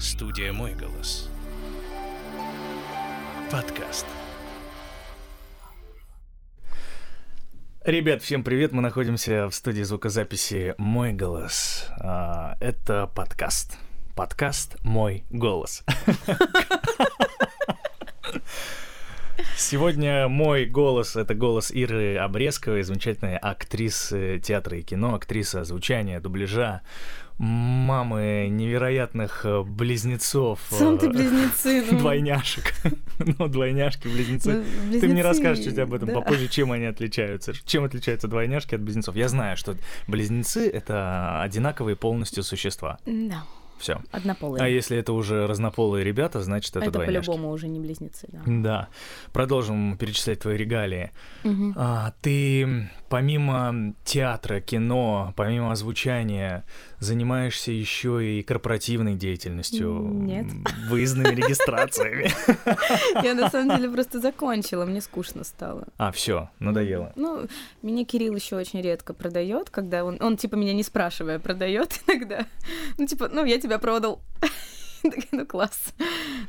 Студия «Мой голос». Подкаст. Ребят, всем привет! Мы находимся в студии звукозаписи «Мой голос». А, это подкаст. Подкаст «Мой голос». Сегодня мой голос — это голос Иры Обрезковой, замечательной актрисы театра и кино, актриса звучания, дубляжа, мамы невероятных э, близнецов. Сам ты близнецы. Ну. Двойняшек. Ну, двойняшки, близнецы. Ну, ты мне расскажешь чуть об этом да. попозже, чем они отличаются. Чем отличаются двойняшки от близнецов? Я знаю, что близнецы — это одинаковые полностью существа. Да. Все. Однополые. А если это уже разнополые ребята, значит это, это двойняшки. по-любому уже не близнецы, да. Да. Продолжим перечислять твои регалии. Угу. А, ты помимо театра, кино, помимо озвучания, занимаешься еще и корпоративной деятельностью? Нет. Выездными регистрациями? Я на самом деле просто закончила, мне скучно стало. А, все, надоело. Ну, меня Кирилл еще очень редко продает, когда он, он типа меня не спрашивая продает иногда. Ну, типа, ну, я тебя продал. ну, класс.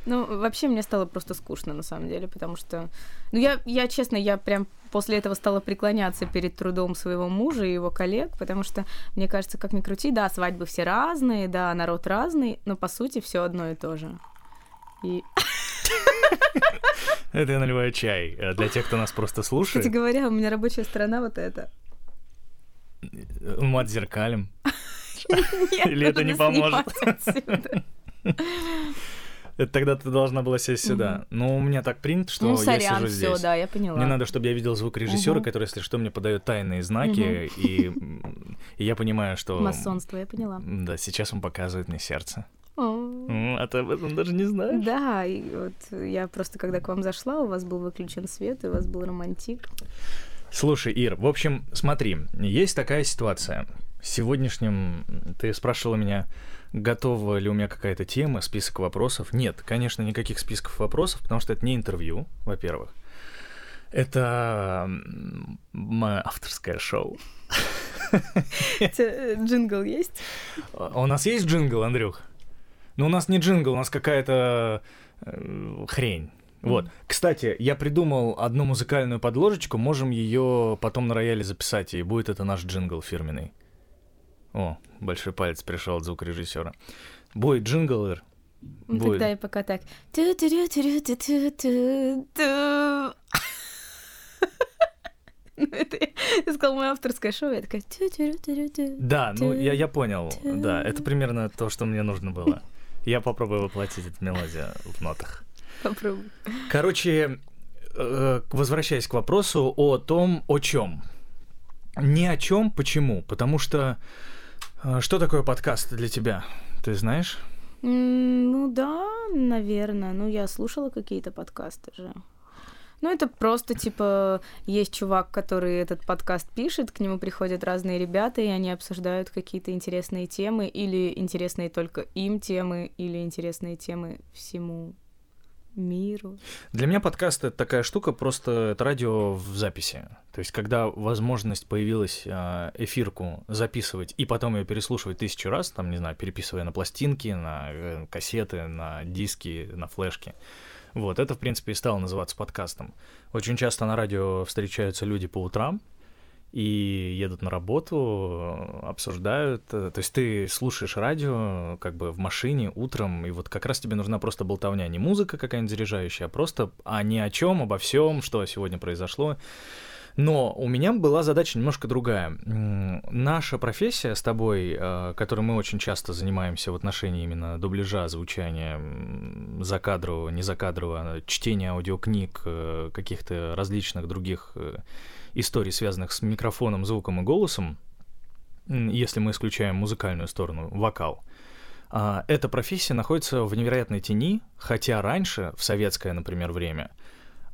Ну, вообще мне стало просто скучно, на самом деле, потому что... Ну, я, я, честно, я прям после этого стала преклоняться перед трудом своего мужа и его коллег, потому что, мне кажется, как ни крути, да, свадьбы все разные, да, народ разный, но, по сути, все одно и то же. И... Это я наливаю чай. Э, для тех, кто нас просто слушает. Кстати говоря, у меня рабочая сторона вот эта. Мы отзеркалим. Или это не поможет? Это тогда ты должна была сесть сюда. Но ну, у меня так принято, что ну, я сижу здесь. Все, да, я поняла. Мне надо, чтобы я видел звук режиссера, угу. который, если что, мне подает тайные знаки, угу. и, и я понимаю, что... Масонство, я поняла. Да, сейчас он показывает мне сердце. О. А ты об этом даже не знаешь? Да, и вот я просто, когда к вам зашла, у вас был выключен свет, и у вас был романтик. Слушай, Ир, в общем, смотри, есть такая ситуация. Сегодняшним ты спрашивала меня, готова ли у меня какая-то тема, список вопросов. Нет, конечно, никаких списков вопросов, потому что это не интервью, во-первых. Это мое авторское шоу. Э, джингл есть? У нас есть джингл, Андрюх? Ну, у нас не джингл, у нас какая-то э, хрень. Вот. Кстати, я придумал одну музыкальную подложечку, можем ее потом на рояле записать, и будет это наш джингл фирменный. О, большой палец пришел от звукорежиссера. Будет джингл, Ир? Ну, Будет. Тогда и пока так. Ну, это я сказал мое авторское шоу, я такая... Да, ну я, я понял, да, это примерно то, что мне нужно было. Я попробую воплотить эту мелодию в нотах. Попробуй. Короче, возвращаясь к вопросу о том, о чем. Ни о чем, почему? Потому что что такое подкаст для тебя? Ты знаешь? ну да, наверное. Ну, я слушала какие-то подкасты же. Ну, это просто, типа, есть чувак, который этот подкаст пишет, к нему приходят разные ребята, и они обсуждают какие-то интересные темы, или интересные только им темы, или интересные темы всему миру. Для меня подкаст — это такая штука, просто это радио в записи. То есть, когда возможность появилась а, эфирку записывать и потом ее переслушивать тысячу раз, там, не знаю, переписывая на пластинки, на э, кассеты, на диски, на флешки, вот, это, в принципе, и стало называться подкастом. Очень часто на радио встречаются люди по утрам, и едут на работу, обсуждают. То есть ты слушаешь радио как бы в машине утром, и вот как раз тебе нужна просто болтовня, не музыка какая-нибудь заряжающая, а просто а ни о чем, обо всем, что сегодня произошло. Но у меня была задача немножко другая. Наша профессия с тобой, э, которой мы очень часто занимаемся в отношении именно дубляжа, звучания, закадрового, не закадрового, чтения аудиокниг, э, каких-то различных других э, историй, связанных с микрофоном, звуком и голосом, если мы исключаем музыкальную сторону, вокал, а, эта профессия находится в невероятной тени, хотя раньше, в советское, например, время,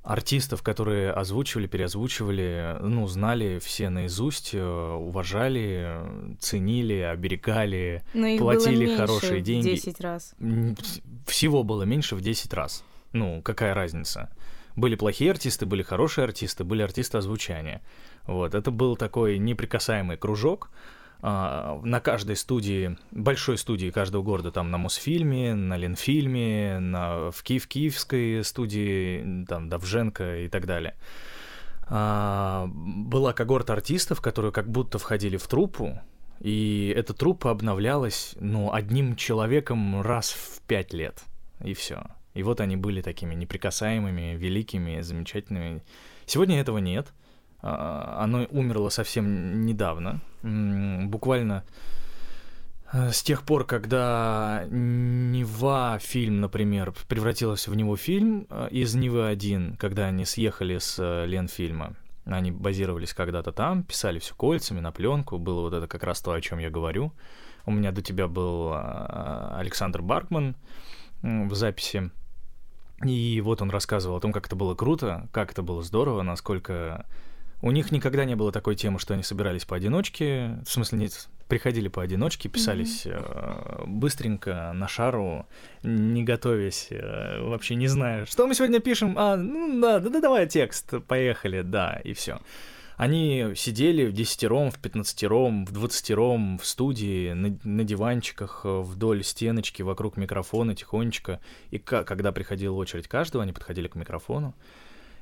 артистов, которые озвучивали, переозвучивали, ну, знали все наизусть, э, уважали, ценили, оберегали, Но платили было хорошие деньги. В 10 раз. Всего было меньше в 10 раз. Ну, какая разница? Были плохие артисты, были хорошие артисты, были артисты озвучания. Вот, это был такой неприкасаемый кружок. а, на каждой студии, большой студии каждого города, там на Мосфильме, на Ленфильме, на, в Киев Киевской студии, там Давженко и так далее, а, была когорта артистов, которые как будто входили в труппу, и эта труппа обновлялась, ну, одним человеком раз в пять лет, и все. И вот они были такими неприкасаемыми, великими, замечательными. Сегодня этого нет. А, оно умерло совсем недавно. Буквально э, с тех пор, когда Нева фильм, например, превратилась в него фильм э, из Невы один, когда они съехали с э, Ленфильма, они базировались когда-то там, писали все кольцами на пленку, было вот это как раз то, о чем я говорю. У меня до тебя был Александр Баркман в записи, и вот он рассказывал о том, как это было круто, как это было здорово, насколько у них никогда не было такой темы, что они собирались поодиночке, в смысле, нет, приходили поодиночке, писались mm-hmm. э, быстренько на шару, не готовясь, э, вообще не зная, что мы сегодня пишем, а, ну да, да, да, давай текст, поехали, да, и все. Они сидели в десятером, в пятнадцатером, в двадцатером в студии, на, на диванчиках, вдоль стеночки, вокруг микрофона тихонечко. И к- когда приходила очередь каждого, они подходили к микрофону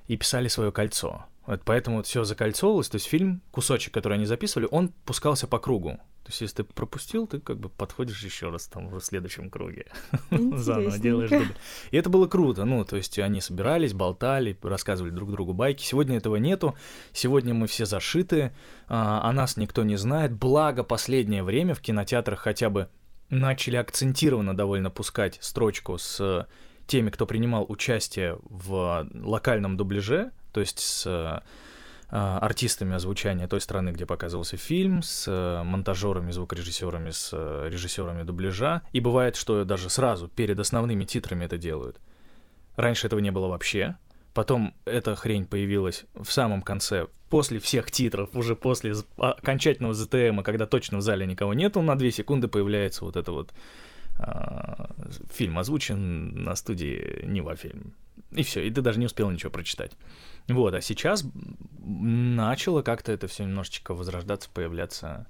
и писали свое кольцо. Вот поэтому все закольцовывалось, то есть фильм, кусочек, который они записывали, он пускался по кругу. То есть, если ты пропустил, ты как бы подходишь еще раз там в следующем круге. Заново делаешь дубль. И это было круто. Ну, то есть они собирались, болтали, рассказывали друг другу байки. Сегодня этого нету. Сегодня мы все зашиты, а, о нас никто не знает. Благо, последнее время в кинотеатрах хотя бы начали акцентированно довольно пускать строчку с теми, кто принимал участие в локальном дубляже, то есть с артистами озвучания той страны, где показывался фильм, с э, монтажерами, звукорежиссерами, с э, режиссерами дубляжа. И бывает, что даже сразу перед основными титрами это делают. Раньше этого не было вообще. Потом эта хрень появилась в самом конце, после всех титров, уже после окончательного ЗТМа, когда точно в зале никого нету, на две секунды появляется вот это вот э, фильм озвучен на студии Нева фильм. И все, и ты даже не успел ничего прочитать. Вот, а сейчас начало как-то это все немножечко возрождаться, появляться.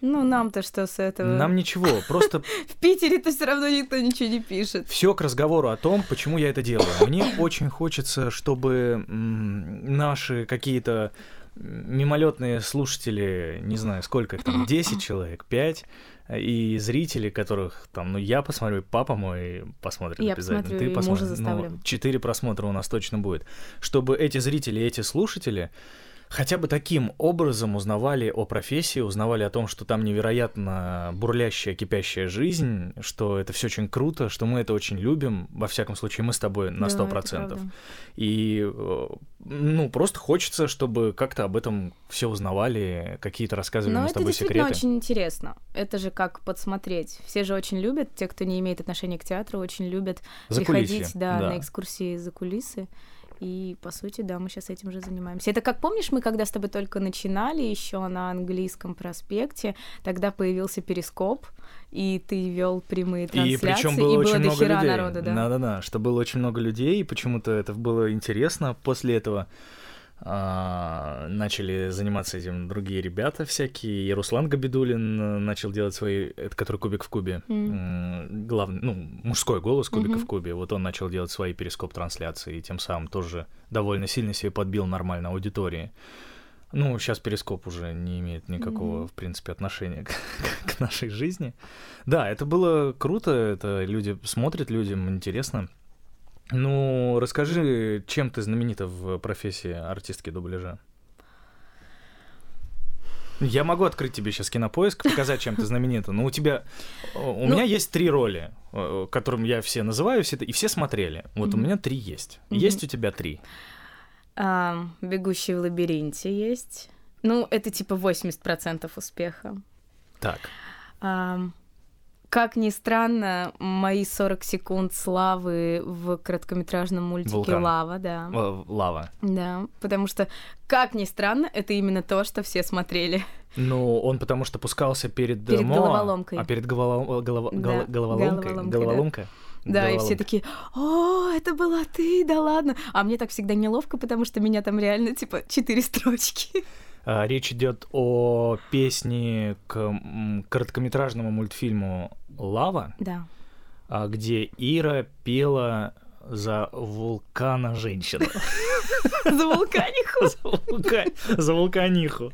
Ну, нам-то что с этого? Нам ничего, просто... В Питере-то все равно никто ничего не пишет. Все к разговору о том, почему я это делаю. Мне очень хочется, чтобы наши какие-то мимолетные слушатели, не знаю, сколько их там, 10 человек, 5, и зрители, которых там, ну, я посмотрю, папа мой посмотрит я обязательно, посмотрю, ты посмотришь. Ну, 4 просмотра у нас точно будет. Чтобы эти зрители, эти слушатели хотя бы таким образом узнавали о профессии, узнавали о том, что там невероятно бурлящая, кипящая жизнь, что это все очень круто, что мы это очень любим. Во всяком случае, мы с тобой на сто процентов. И э, ну просто хочется, чтобы как-то об этом все узнавали, какие-то рассказывали Но мы с тобой это действительно секреты. очень интересно. Это же как подсмотреть. Все же очень любят, те, кто не имеет отношения к театру, очень любят За приходить да, да. на экскурсии за кулисы. И, по сути, да, мы сейчас этим же занимаемся. Это как помнишь, мы когда с тобой только начинали еще на английском проспекте, тогда появился перископ, и ты вел прямые трансляции, и причем было и очень было много людей. народа, да. Да-да-да, что было очень много людей, и почему-то это было интересно. После этого а, начали заниматься этим другие ребята всякие. И Руслан Габидулин э, начал делать свои, это который кубик в кубе, Mm. главный, ну, мужской голос кубика Мгм. в кубе. Вот он начал делать свои перископ-трансляции, и тем самым тоже довольно сильно себе подбил нормально аудитории. Ну, сейчас перископ уже не имеет никакого, Мгм. в принципе, отношения к, к нашей жизни. Да, это было круто, это люди смотрят, людям интересно. Ну, расскажи, чем ты знаменита в профессии артистки дубляжа? Я могу открыть тебе сейчас кинопоиск, показать, чем ты знаменита. Но у тебя... У Ну- меня есть три роли, которым я все называю, все и все смотрели. Вот у Мгм. меня три есть. Мгм. Есть у тебя три. А, Бегущий в лабиринте есть. Ну, это типа 80% успеха. Так. А, как ни странно, мои 40 секунд славы в короткометражном мультике Вулкан. «Лава», да. Э, Лава. Да, потому что, как ни странно, это именно то, что все смотрели. Ну, он потому что пускался перед, Перед МОА, головоломкой. А перед голова- голова- Да, голо- головоломкой? головоломкой, да. Головоломка? Да, и все Головоломка. такие, о, это была ты, да ладно. А мне так всегда неловко, потому что меня там реально, типа, четыре строчки. А, речь идет о песне к короткометражному мультфильму «Лава», Да. а, где Ира пела за вулкана женщину. За вулканиху. За вулка- За вулканиху.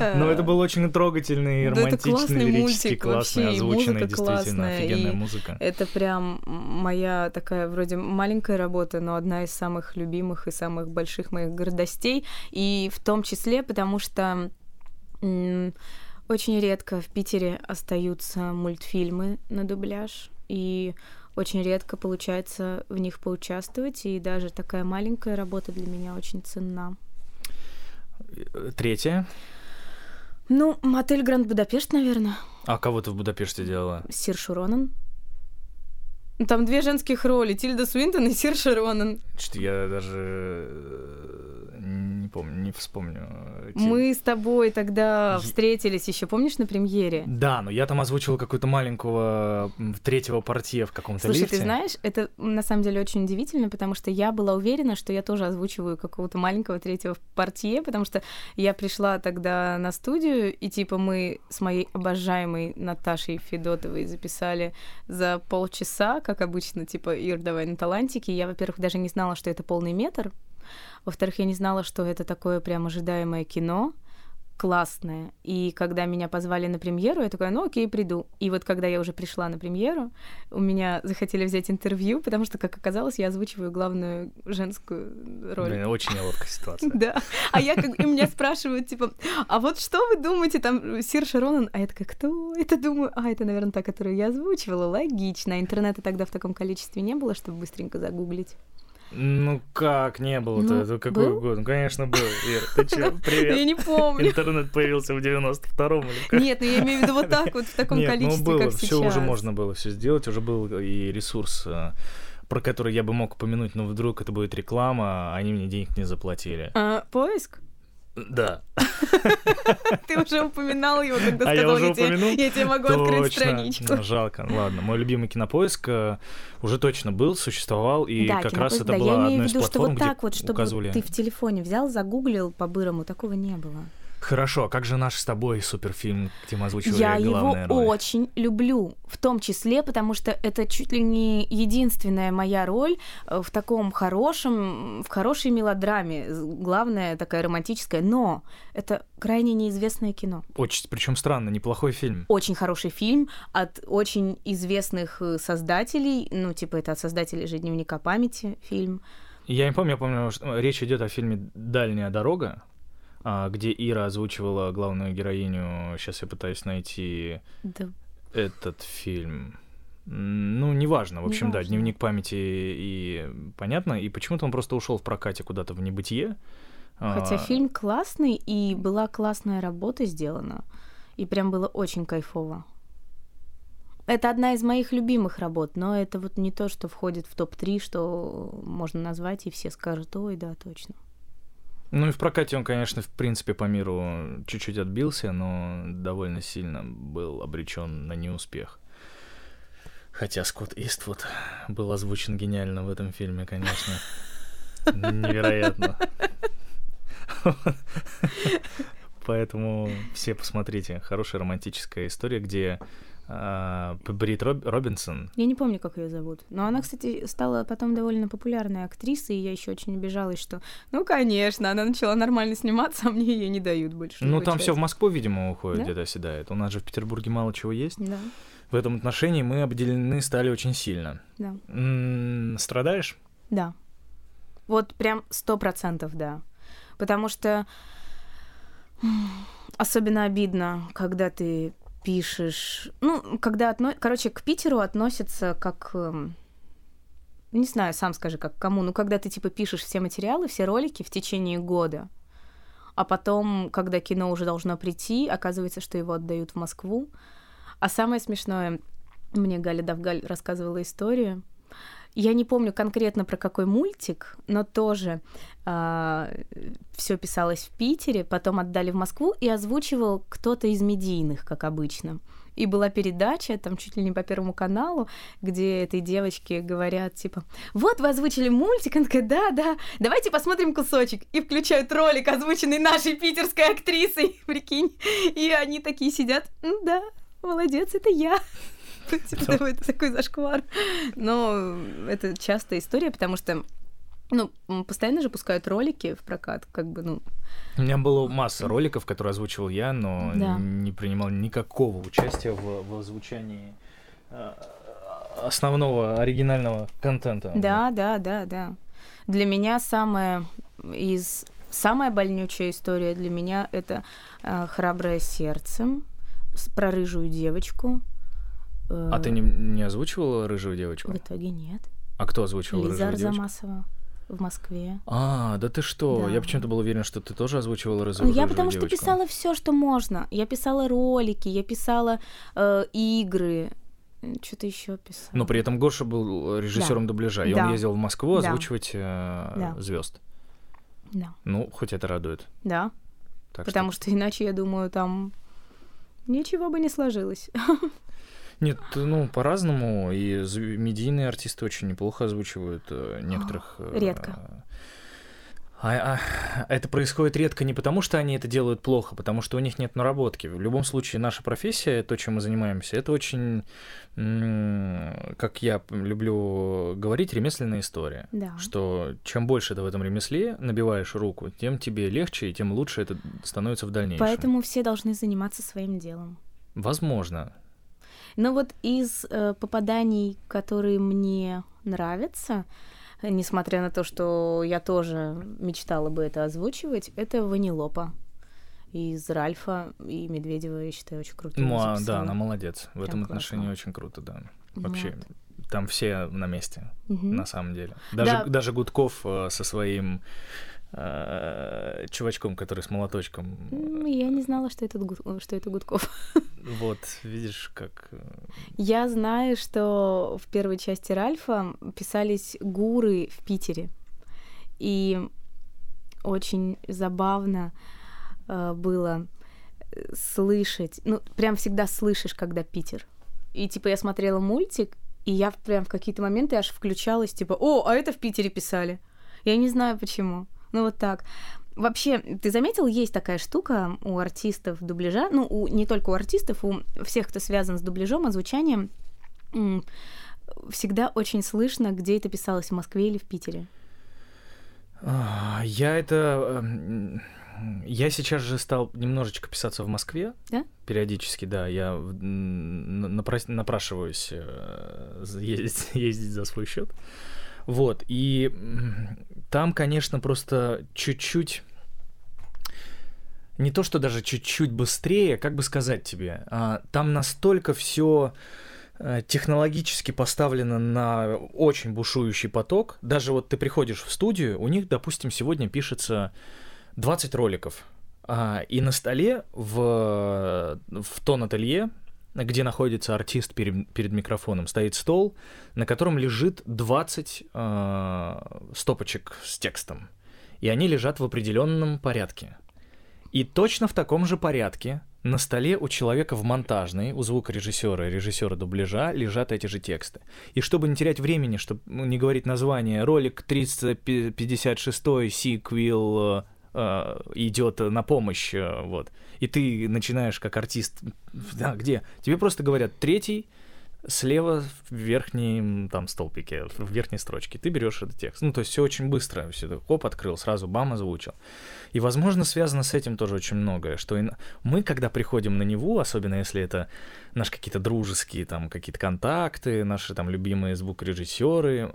Но это был очень трогательный, романтичный, лирический, классный, озвученный, действительно, офигенная музыка. Это прям моя такая вроде маленькая работа, но одна из самых любимых и самых больших моих гордостей. И в том числе, потому что очень редко в Питере остаются мультфильмы на дубляж. И очень редко получается в них поучаствовать. И даже такая маленькая работа для меня очень ценна. Третье. Ну, мотель Гранд Будапешт, наверное. А кого ты в Будапеште делала? Сир Шуронан. Там две женских роли, Тильда Свинтон и Сир Широнан. Что-то я даже э, не помню, не вспомню. эти- Мы с тобой тогда встретились еще, помнишь, на премьере? Да, но я там озвучивал какую-то маленького третьего портье в каком-то Слушай, лифте. ты знаешь, это на самом деле очень удивительно, потому что я была уверена, что я тоже озвучиваю какого-то маленького третьего портье, потому что я пришла тогда на студию, и типа мы с моей обожаемой Наташей Федотовой записали за полчаса, как обычно, типа, Ир, давай на талантике. Я, во-первых, даже не знала, что это полный метр. Во-вторых, я не знала, что это такое прям ожидаемое кино классное. И когда меня позвали на премьеру, я такая, ну окей, приду. И вот когда я уже пришла на премьеру, у меня захотели взять интервью, потому что, как оказалось, я озвучиваю главную женскую роль. Блин, очень неловкая ситуация. Да. А я как... И меня спрашивают, типа, а вот что вы думаете, там, Сир Шаронан? А я такая, кто это? Думаю, а, это, наверное, та, которую я озвучивала. Логично. Интернета тогда в таком количестве не было, чтобы быстренько загуглить. Ну как не было-то? Ну, Это какой был? год? Ну, конечно, был. Ир, ты Я привет. не помню. Интернет появился в 92-м или как? Нет, ну я имею в виду вот так вот, в таком Нет, ну количестве, было, как все сейчас. уже можно было все сделать, уже был и ресурс, э, про который я бы мог упомянуть, но вдруг это будет реклама, а они мне денег не заплатили. А, поиск? Да. Ты уже упоминал его, когда А я сказал, я, тебе, я тебе могу открыть Точно. страничку. Ну, Жалко. Ладно, мой любимый кинопоиск э, уже точно был, существовал, и да, как раз это да, была я имею одна из виду, что платформ, вот так вот, чтобы указывали... ты в телефоне взял, загуглил по-бырому, такого не было. Хорошо, а как же наш с тобой суперфильм, где мы озвучивали Я его роли? очень люблю, в том числе, потому что это чуть ли не единственная моя роль э, в таком хорошем, в хорошей мелодраме, главная такая романтическая, но это крайне неизвестное кино. Очень, причем странно, неплохой фильм. Очень хороший фильм от очень известных э, создателей, ну, типа это от создателей же «Дневника памяти» фильм. Я не помню, я помню, что речь идет о фильме «Дальняя дорога», где Ира озвучивала главную героиню. Сейчас я пытаюсь найти Да, этот фильм. Ну, неважно. В общем, да, Неважно. дневник памяти и понятно. И почему-то он просто ушел в прокате куда-то в небытие. Хотя А, фильм классный, и была классная работа сделана. И прям было очень кайфово. Это одна из моих любимых работ, но это вот не то, что входит в топ-3, что можно назвать, и все скажут, ой, да, точно. Ну и в прокате он, конечно, в принципе по миру чуть-чуть отбился, но довольно сильно был обречен на неуспех. Хотя Скотт Иствуд был озвучен гениально в этом фильме, конечно. Невероятно. Поэтому все посмотрите. Хорошая романтическая история, где Брит Роб- Робинсон Я не помню, как ее зовут. Но она, кстати, стала потом довольно популярной актрисой, и я еще очень обижалась, что, ну, конечно, она начала нормально сниматься, а мне ее не дают больше. Ну, там все в. Москву, видимо, уходит, Да? где-то оседает. У нас же в Петербурге мало чего есть. Да, В этом отношении мы обделены стали очень сильно. да. М, Страдаешь? Да. Вот прям сто процентов, да. Потому что особенно обидно, когда ты пишешь... Ну, когда... Отно... Короче, к Питеру относятся как... эм, Не знаю, сам скажи, как кому. Ну, когда ты, типа, пишешь все материалы, все ролики в течение года, а потом, когда кино уже должно прийти, оказывается, что его отдают в Москву. А самое смешное, мне Галя Давгаль рассказывала историю, я не помню конкретно про какой мультик, но тоже все писалось в Питере, потом отдали в Москву и озвучивал кто-то из медийных, как обычно. И была передача, там чуть ли не по Первому каналу, где этой девочке говорят, типа, вот вы озвучили мультик, она такая, да, да, давайте посмотрим кусочек. И включают ролик, озвученный нашей питерской актрисой, прикинь. И они такие сидят, да, молодец, это я. Типа, это такой зашквар. Но это частая история, потому что ну, постоянно же пускают ролики в прокат, как бы, ну... У меня было масса роликов, которые озвучивал я, но да. не принимал никакого участия в, в озвучании э, основного оригинального контента. Да, да, да, да. Для меня самая из самая больнючая история для меня это э, храброе сердце про рыжую девочку. Э, а ты не, не озвучивала рыжую девочку? В итоге нет. А кто озвучивал Лиза рыжую Арзамасова. девочку? в Москве. А, да ты что? Да. Я почему-то был уверен, что ты тоже озвучивала разговор. Ну, я потому девочку. что писала все, что можно. Я писала ролики, я писала э, игры. Что-то еще писала. Но при этом Гоша был режиссером да. дубляжа, и да. он ездил в Москву озвучивать э, да. звезд. Да. Ну, хоть это радует. Да. Так Потому что... что иначе, я думаю, там ничего бы не сложилось. Нет, ну, по-разному. И медийные артисты очень неплохо озвучивают э, некоторых... Э, редко. А, а это происходит редко не потому, что они это делают плохо, потому что у них нет наработки. В любом случае, наша профессия, то, чем мы занимаемся, это очень, как я люблю говорить, ремесленная история. Да. Что чем больше ты в этом ремесле набиваешь руку, тем тебе легче и тем лучше это становится в дальнейшем. Поэтому все должны заниматься своим делом. Возможно. Но вот из э, попаданий, которые мне нравятся, несмотря на то, что я тоже мечтала бы это озвучивать, это Ванилопа из Ральфа и Медведева, я считаю, очень круто. Ну, а, да, она молодец. В Прям этом классно. отношении очень круто, да. Вообще, вот. там все на месте, угу. на самом деле. Даже, да. даже Гудков э, со своим э, чувачком, который с молоточком. Я не знала, что это, что это Гудков. Вот, видишь, как... Э, Я знаю, что в первой части Ральфа писались гуры в Питере. И очень забавно э, было слышать, ну, прям всегда слышишь, когда Питер. И, типа, я смотрела мультик, и я прям в какие-то моменты аж включалась, типа, о, а это в Питере писали. Я не знаю почему. Ну вот так. Вообще, ты заметил, есть такая штука у артистов дубляжа, ну, у, не только у артистов, у всех, кто связан с дубляжом, озвучанием, всегда очень слышно, где это писалось, в Москве или в Питере. А, я это... Эм, я сейчас же стал немножечко писаться в Москве. Да? Периодически, да. Я напрашиваюсь э, ездить, ездить за свой счет. Вот, и там, конечно, просто чуть-чуть не то, что даже чуть-чуть быстрее, как бы сказать тебе, а, там настолько все э, технологически поставлено на очень бушующий поток. Даже вот ты приходишь в студию, у них, допустим, сегодня пишется 20 роликов, а, и на столе в, в тон ателье где находится артист перед, перед микрофоном, стоит стол, на котором лежит 20 э, стопочек с текстом. И они лежат в определенном порядке. И точно в таком же порядке на столе у человека в монтажной, у звукорежиссера и режиссера дубляжа лежат эти же тексты. И чтобы не терять времени, чтобы не говорить название, ролик 356 сиквел э, идет на помощь, э, вот. И ты начинаешь как артист, да, где? Тебе просто говорят третий, слева в верхнем там столбике, в верхней строчке. Ты берешь этот текст. Ну, то есть все очень быстро. Все это хоп, открыл, сразу бам, озвучил. И, возможно, связано с этим тоже очень многое, что мы, когда приходим на него, особенно если это наши какие-то дружеские там какие-то контакты, наши там любимые звукорежиссеры,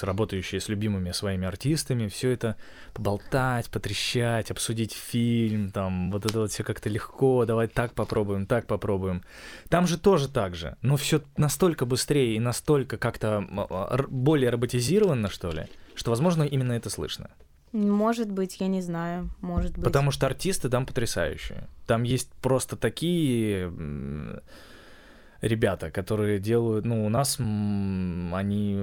работающие с любимыми своими артистами, все это поболтать, потрещать, обсудить фильм, там вот это вот все как-то легко, давай так попробуем, так попробуем. Там же тоже так же, но все настолько быстрее и настолько как-то более роботизировано, что ли, что, возможно, именно это слышно. Может быть, я не знаю, может быть. Потому что артисты там потрясающие. Там есть просто такие ребята, которые делают, ну, у нас они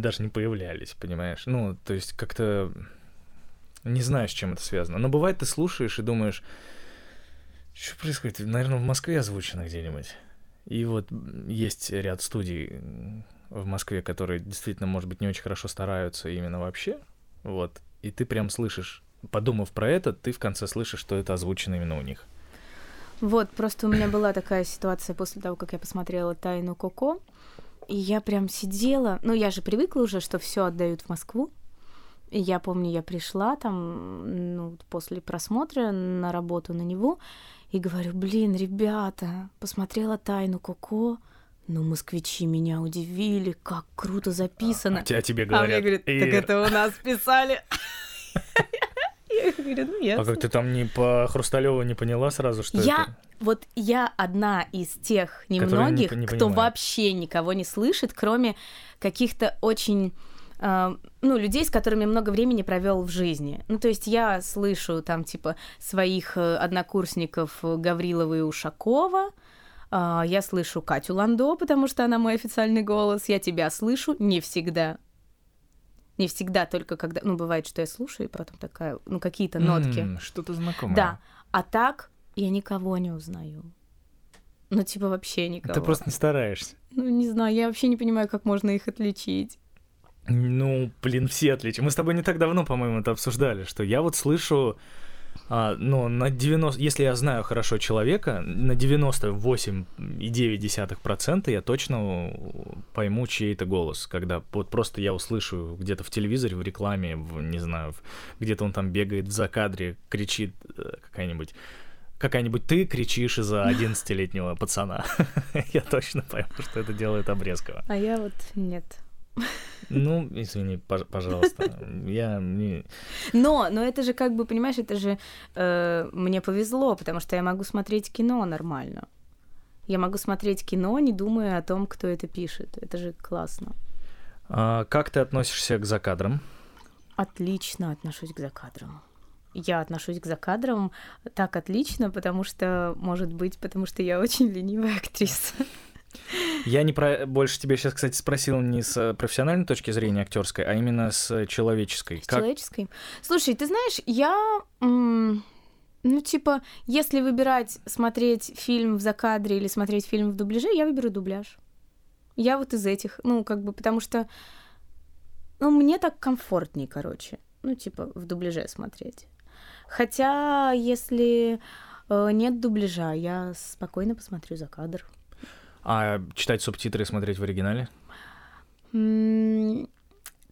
даже не появлялись, понимаешь? Ну, то есть как-то не знаю, с чем это связано. Но бывает, ты слушаешь и думаешь, Что происходит? Наверное, в Москве озвучено где-нибудь. И вот есть ряд студий в Москве, которые действительно, может быть, не очень хорошо стараются именно вообще. Вот. И ты прям слышишь, подумав про это, ты в конце слышишь, что это озвучено именно у них. Вот, просто у меня была такая ситуация после того, как я посмотрела «Тайну Коко», и я прям сидела, ну, я же привыкла уже, что все отдают в Москву, и я помню, я пришла там, ну, после просмотра на работу на него, и говорю, блин, ребята, посмотрела «Тайну Коко», ну, москвичи меня удивили, как круто записано. А, а тебе говорят. А мне говорят, так это у нас писали. Я говорю, ну ясно. А как ты там не по Хрусталеву не поняла сразу, что я, это? Вот я одна из тех немногих, не, не кто вообще никого не слышит, кроме каких-то очень ну, людей, с которыми много времени провел в жизни. Ну, то есть я слышу там, типа, своих э, однокурсников Гаврилова и Ушакова, uh, я слышу Катю Ландо, потому что она мой официальный голос, я тебя слышу не всегда. Не всегда, только когда... Ну, бывает, что я слушаю, и потом такая, ну, какие-то нотки. Mm, что-то знакомое. Да. А так я никого не узнаю. Ну, типа, вообще никого. Ты просто не стараешься. Ну, не знаю, я вообще не понимаю, как можно их отличить. Ну, блин, все отличия. Мы с тобой не так давно, по-моему, это обсуждали, что я вот слышу а, ну, на 90, если я знаю хорошо человека, на 98,9% я точно пойму чей-то голос, когда вот просто я услышу где-то в телевизоре, в рекламе, в, не знаю, где-то он там бегает в закадре, кричит э, какая-нибудь какая-нибудь ты кричишь из-за 11-летнего пацана. я точно пойму, что это делает Обрезкова. А я вот нет. Ну, извини, пожалуйста. Я не... Но, но это же как бы, понимаешь, это же э, мне повезло, потому что я могу смотреть кино нормально. Я могу смотреть кино, не думая о том, кто это пишет. Это же классно. А как ты относишься к закадрам? Отлично отношусь к закадрам. Я отношусь к закадрам так отлично, потому что, может быть, потому что я очень ленивая актриса. Я не про больше тебе сейчас, кстати, спросил не с профессиональной точки зрения актерской, а именно с человеческой. С как... человеческой. Слушай, ты знаешь, я ну, типа, если выбирать смотреть фильм в закадре или смотреть фильм в дубляже, я выберу дубляж. Я вот из этих, ну, как бы, потому что, ну, мне так комфортнее, короче. Ну, типа, в дубляже смотреть. Хотя, если э, нет дубляжа, я спокойно посмотрю за кадр. А читать субтитры и смотреть в оригинале? Ты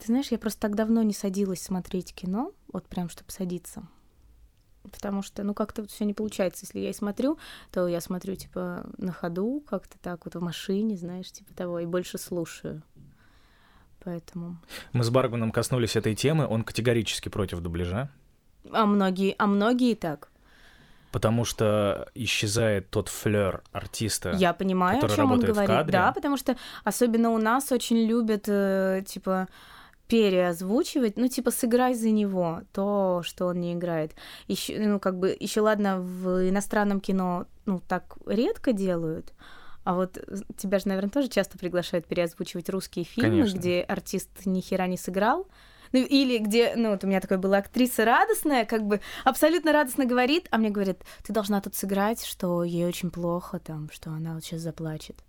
знаешь, я просто так давно не садилась смотреть кино, вот прям чтобы садиться. Потому что, ну, как-то все не получается. Если я и смотрю, то я смотрю, типа, на ходу, как-то так вот в машине, знаешь, типа того, и больше слушаю. Поэтому... Мы с Баргуном коснулись этой темы, он категорически против дубляжа. А многие, а многие так потому что исчезает тот флер артиста. Я понимаю, который о чем он говорит. кадре. Да, потому что особенно у нас очень любят, э, типа, переозвучивать, ну, типа, сыграй за него то, что он не играет. Еще, ну, как бы, еще ладно, в иностранном кино, ну, так редко делают, а вот тебя же, наверное, тоже часто приглашают переозвучивать русские фильмы, Конечно. где артист ни хера не сыграл, ну, или где, ну, вот у меня такой была актриса радостная, как бы абсолютно радостно говорит, а мне говорят, ты должна тут сыграть, что ей очень плохо там, что она вот сейчас заплачет.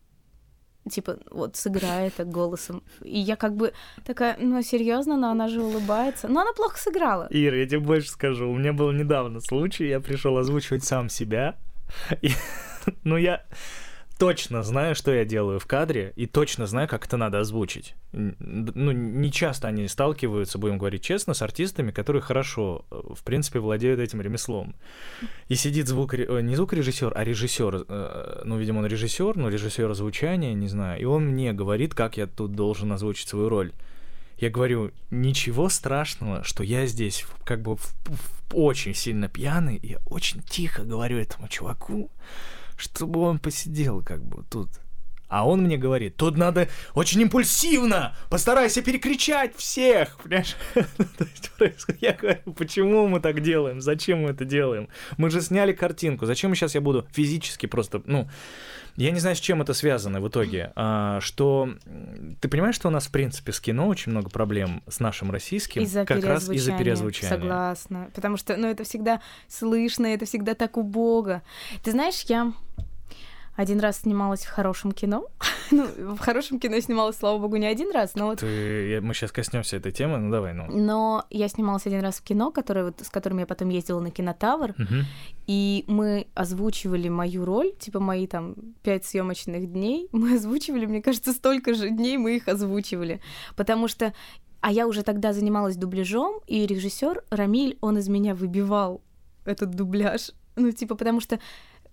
Типа, вот сыграй это голосом. И я как бы такая, ну, серьезно, но она же улыбается. Но она плохо сыграла. Ира, я тебе больше скажу. У меня был недавно случай, я пришел озвучивать сам себя. И, ну, я точно знаю, что я делаю в кадре, и точно знаю, как это надо озвучить. Ну, не часто они сталкиваются, будем говорить честно, с артистами, которые хорошо, э, в принципе, владеют этим ремеслом. И сидит звук, э, не звукорежиссер, а режиссер, э, ну, видимо, он режиссер, но режиссер звучания, не знаю, и он мне говорит, как я тут должен озвучить свою роль. Я говорю, ничего страшного, что я здесь как бы в, в, очень сильно пьяный, и я очень тихо говорю этому чуваку, чтобы он посидел как бы тут. А он мне говорит, тут надо очень импульсивно, постарайся перекричать всех, понимаешь? Я говорю, почему мы так делаем, зачем мы это делаем? Мы же сняли картинку, зачем сейчас я буду физически просто, ну, я не знаю, с чем это связано в итоге. А, что ты понимаешь, что у нас в принципе с кино очень много проблем с нашим российским, из-за как раз из-за переозвучания. Согласна, потому что, ну, это всегда слышно, это всегда так убого. Ты знаешь, я один раз снималась в хорошем кино. ну, в хорошем кино снималась, слава богу, не один раз, но вот... Ты, мы сейчас коснемся этой темы, ну давай, ну. Но я снималась один раз в кино, которое, вот, с которым я потом ездила на кинотавр, Мгм. и мы озвучивали мою роль, типа мои там пять съемочных дней, мы озвучивали, мне кажется, столько же дней мы их озвучивали, потому что а я уже тогда занималась дубляжом, и режиссер Рамиль, он из меня выбивал этот дубляж. Ну, типа, потому что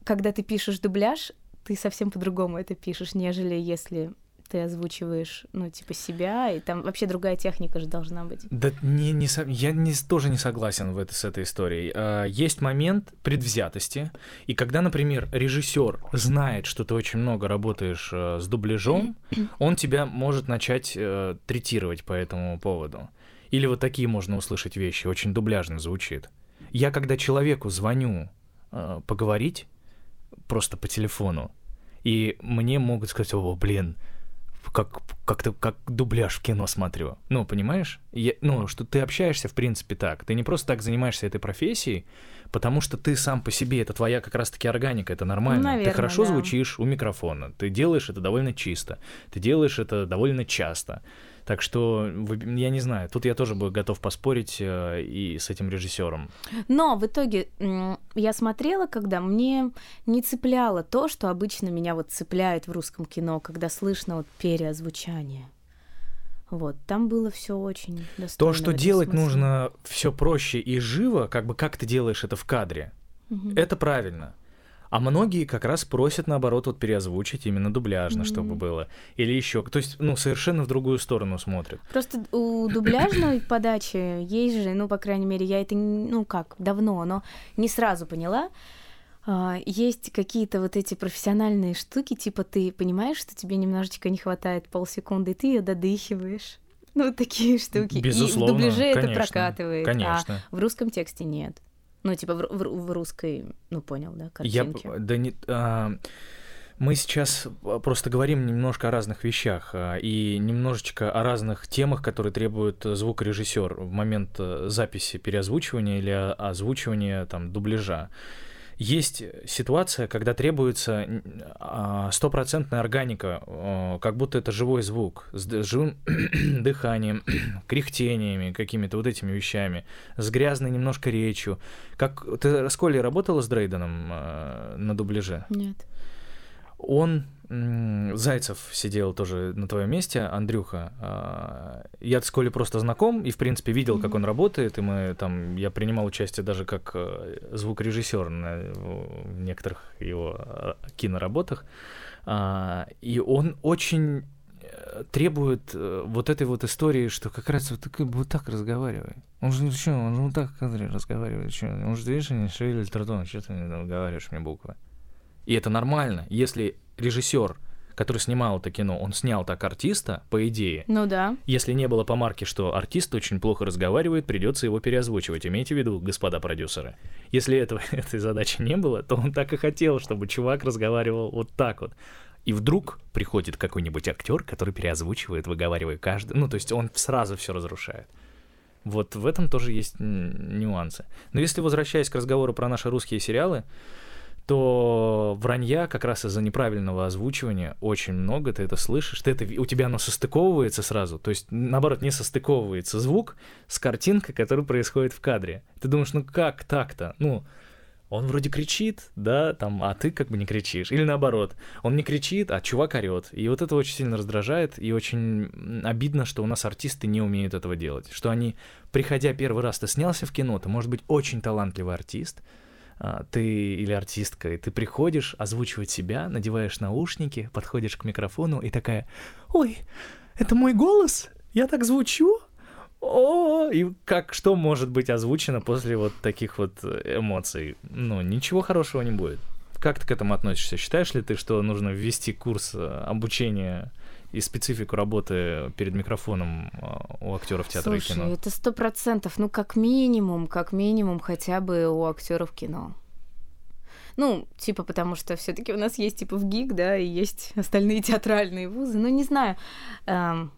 когда ты пишешь дубляж, ты совсем по-другому это пишешь, нежели если ты озвучиваешь, ну, типа, себя, и там вообще другая техника же должна быть. Да не, не, я не, тоже не согласен в это, с этой историей. А, Есть момент предвзятости, и когда, например, режиссер знает, что ты очень много работаешь э, с дубляжом, он тебя может начать э, третировать по этому поводу. Или вот такие можно услышать вещи, очень дубляжно звучит. Я когда человеку звоню э, поговорить, просто по телефону, и мне могут сказать, о, блин, как, как-то как дубляж в кино смотрю. Ну, понимаешь? Я- ну, что ты общаешься, в принципе, так. Ты не просто так занимаешься этой профессией, потому что ты сам по себе, это твоя как раз-таки органика, это нормально. наверное, ты хорошо да. звучишь у микрофона, ты делаешь это довольно чисто, ты делаешь это довольно часто. Так что, я не знаю, тут я тоже бы готов поспорить э, и с этим режиссером. Но в итоге я смотрела, когда мне не цепляло то, что обычно меня вот цепляет в русском кино, когда слышно вот переозвучание. Вот, там было все очень достойно. То, что делать смысле. нужно все проще и живо, как бы как ты делаешь это в кадре, Мгм. это правильно. А многие как раз просят, наоборот, вот переозвучить именно дубляжно, чтобы Мгм. было. Или еще. То есть, ну, совершенно в другую сторону смотрят. Просто у дубляжной подачи есть же, ну, по крайней мере, я это, ну, как, давно, но не сразу поняла. А, Есть какие-то вот эти профессиональные штуки, типа ты понимаешь, что тебе немножечко не хватает полсекунды, и ты ее додыхиваешь. Ну, такие штуки. Безусловно, и в дубляже это конечно, прокатывает. Конечно. А в русском тексте нет. Ну, типа в, в в русской, ну, понял, да, Я, картинке. п- да не, а, мы сейчас а, просто говорим немножко о разных вещах а, и немножечко о разных темах, которые требует э, звукорежиссер в момент э, записи переозвучивания или озвучивания там дубляжа. Есть ситуация, когда требуется а, стопроцентная органика, э, как будто это живой звук, с живым дыханием, кряхтениями, какими-то вот этими вещами, с грязной немножко речью. Как ты с Колей работала с Дрейденом э, на дубляже? Нет. Он Зайцев сидел тоже на твоем месте, Андрюха. А, Я с Колей просто знаком и, в принципе, видел, как он работает, и мы там, я принимал участие даже как э, звукорежиссер на некоторых его э, киноработах. А, И он очень э, требует э, вот этой вот истории, что как раз вот, так- вот так разговаривай. Он же что, он же вот так в кадре разговаривает. Что? Он же, видишь, не шевелит ртом, что ты мне там говоришь мне буквы. И это нормально. Если режиссер, который снимал это кино, он снял так артиста, по идее, Ну да. если не было помарки, что артист очень плохо разговаривает, придется его переозвучивать. Имейте в виду, господа продюсеры. Если этого, этой задачи не было, то он так и хотел, чтобы чувак разговаривал вот так вот. И вдруг приходит какой-нибудь актер, который переозвучивает, выговаривая каждый. Ну, то есть он сразу все разрушает. Вот в этом тоже есть нюансы. Но если возвращаясь к разговору про наши русские сериалы, то вранья как раз из-за неправильного озвучивания очень много, ты это слышишь, ты это, у тебя оно состыковывается сразу, то есть наоборот не состыковывается звук с картинкой, которая происходит в кадре. Ты думаешь, ну как так-то? Ну, он вроде кричит, да, там, а ты как бы не кричишь. Или наоборот, он не кричит, а чувак орет. И вот это очень сильно раздражает, и очень обидно, что у нас артисты не умеют этого делать. Что они, приходя первый раз, ты снялся в кино, ты, может быть, очень талантливый артист, ты или артистка, и ты приходишь озвучивать себя, надеваешь наушники, подходишь к микрофону и такая, ой, это мой голос? Я так звучу? О, и как что может быть озвучено после вот таких вот эмоций? Ну, ничего хорошего не будет. как ты к этому относишься? Считаешь ли ты, что нужно ввести курс э, обучения и специфику работы перед микрофоном а, у актеров театра Слушай, и кино? это сто процентов, ну как минимум, как минимум хотя бы у актеров кино. Ну, типа, потому что все-таки у нас есть типа в ГИК, да, и есть остальные театральные вузы. Ну, не знаю. Эм,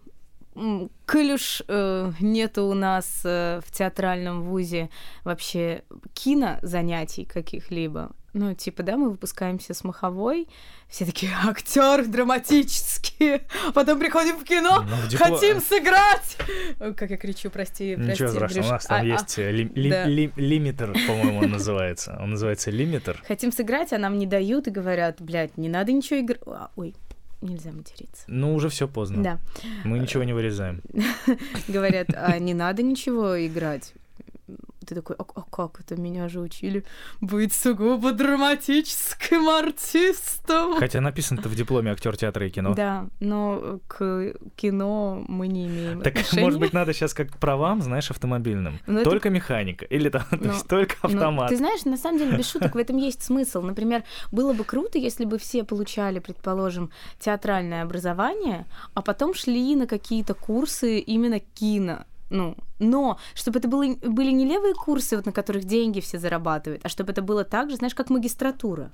уж э, нету у нас э, в театральном вузе вообще кино занятий каких-либо, ну, типа, да, мы выпускаемся с Маховой, все такие актеры драматические, потом приходим в кино, ну, в дипло... хотим сыграть! Как я кричу, прости, прости. Ничего страшного, у нас там а, есть а, ли, ли, да. ли, лимитер, по-моему, он называется. Он называется лимитер. Хотим сыграть, а нам не дают и говорят, блядь, не надо ничего играть. Ой, нельзя материться. Ну, уже все поздно. Да. Мы ничего не вырезаем. Говорят, а не надо ничего играть. Ты такой, а, а как это меня же учили быть сугубо драматическим артистом? Хотя написано-то в дипломе актер театра и кино. Да, но к кино мы не имеем Так, отношения. может быть, надо сейчас как к правам, знаешь, автомобильным. Но ну, только это... механика или там но, есть, только автомат. Но, ты знаешь, на самом деле, без шуток, в этом есть смысл. Например, было бы круто, если бы все получали, предположим, театральное образование, а потом шли на какие-то курсы именно кино ну, но чтобы это было, были не левые курсы, вот на которых деньги все зарабатывают, а чтобы это было так же, знаешь, как магистратура.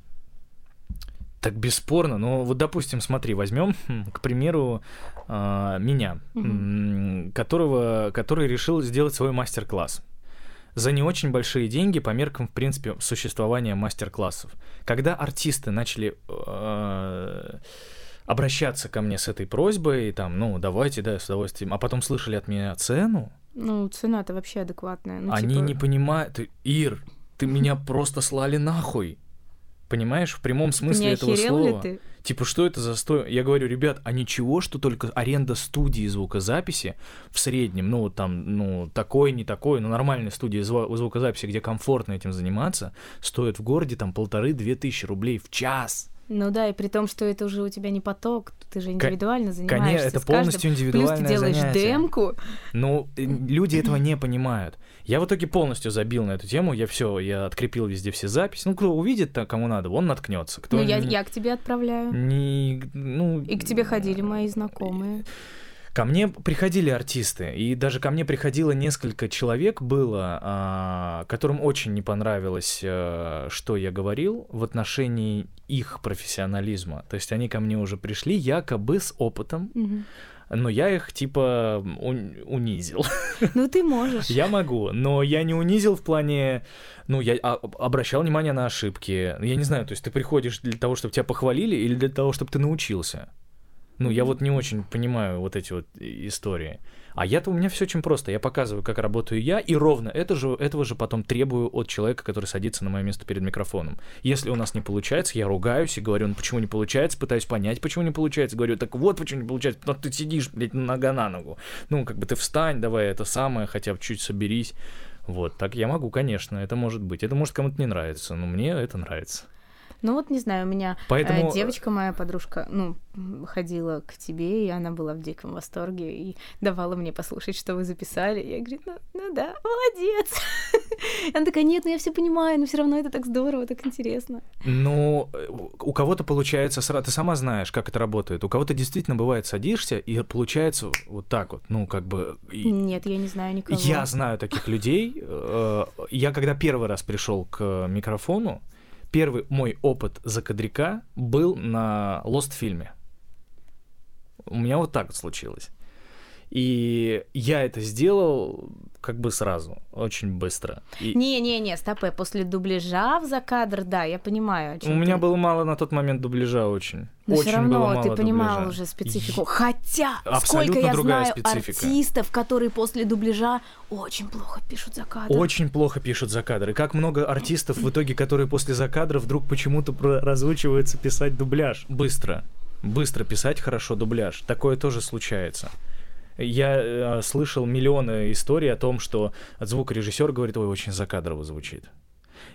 Так бесспорно, но вот, допустим, смотри, возьмем, к примеру, а, меня, угу. которого, который решил сделать свой мастер-класс за не очень большие деньги по меркам, в принципе, существования мастер-классов. Когда артисты начали э, обращаться ко мне с этой просьбой, и там, ну, давайте, да, с удовольствием, а потом слышали от меня цену. Ну, цена-то вообще адекватная. Ну, Они типа... не понимают, Ир, ты меня просто слали нахуй. Понимаешь, в прямом смысле не этого слова. Ты? Типа, что это за стой? Я говорю, ребят, а ничего, что только аренда студии звукозаписи в среднем, ну, там, ну, такой, не такой, но нормальной студии зву- звукозаписи, где комфортно этим заниматься, стоит в городе там полторы-две тысячи рублей в час. Ну да, и при том, что это уже у тебя не поток, ты же индивидуально занимаешься. Конечно, это полностью индивидуальное Плюс ты делаешь занятие. демку. Ну, э, люди этого не понимают. Я в итоге полностью забил на эту тему, я все, я открепил везде все записи. Ну, кто увидит, -то, кому надо, он наткнется. Кто ну, я, я к тебе отправляю. Не, ну... И к тебе ходили мои знакомые. Ко мне приходили артисты, и даже ко мне приходило несколько человек было, а, которым очень не понравилось, а, что я говорил в отношении их профессионализма. То есть они ко мне уже пришли якобы с опытом, но я их типа унизил. Ну ты можешь. Я могу, но я не унизил в плане, ну я обращал внимание на ошибки. Я не знаю, то есть ты приходишь для того, чтобы тебя похвалили, или для того, чтобы ты научился. Ну, я вот не очень понимаю вот эти вот истории. А я-то у меня все очень просто. Я показываю, как работаю я, и ровно это же, этого же потом требую от человека, который садится на мое место перед микрофоном. Если у нас не получается, я ругаюсь и говорю, ну почему не получается, пытаюсь понять, почему не получается. Говорю, так вот почему не получается, но ты сидишь, блядь, нога на ногу. Ну, как бы ты встань, давай это самое, хотя бы чуть соберись. Вот, так я могу, конечно, это может быть. Это может кому-то не нравится, но мне это нравится. Ну вот, не знаю, у меня Поэтому... Э, девочка, моя подружка, ну, ходила к тебе, и она была в диком восторге и давала мне послушать, что вы записали. Я говорю, ну, ну да, молодец. Она такая, нет, ну я все понимаю, но все равно это так здорово, так интересно. Ну, у кого-то получается, ты сама знаешь, как это работает. У кого-то действительно бывает, садишься, и получается вот так вот, ну, как бы... Нет, я не знаю никого. Я знаю таких людей. Э, я когда первый раз пришел к микрофону, первый мой опыт закадрика был на Lost фильме. У меня вот так вот случилось. И я это сделал как бы сразу, очень быстро. Не-не-не, стопэ, после дубляжа в закадр, да, я понимаю. У меня было мало на тот момент дубляжа очень. Но очень все равно было мало ты понимал дубляжа. уже специфику. Хотя, Абсолютно сколько я знаю специфика. артистов, которые после дубляжа очень плохо пишут закадры. Очень плохо пишут закадры. Как много артистов в итоге, которые после закадра вдруг почему-то разучиваются писать дубляж. Быстро. Быстро писать хорошо дубляж. Такое тоже случается. Я э, слышал миллионы историй о том, что звукорежиссер говорит, ой, очень закадрово звучит.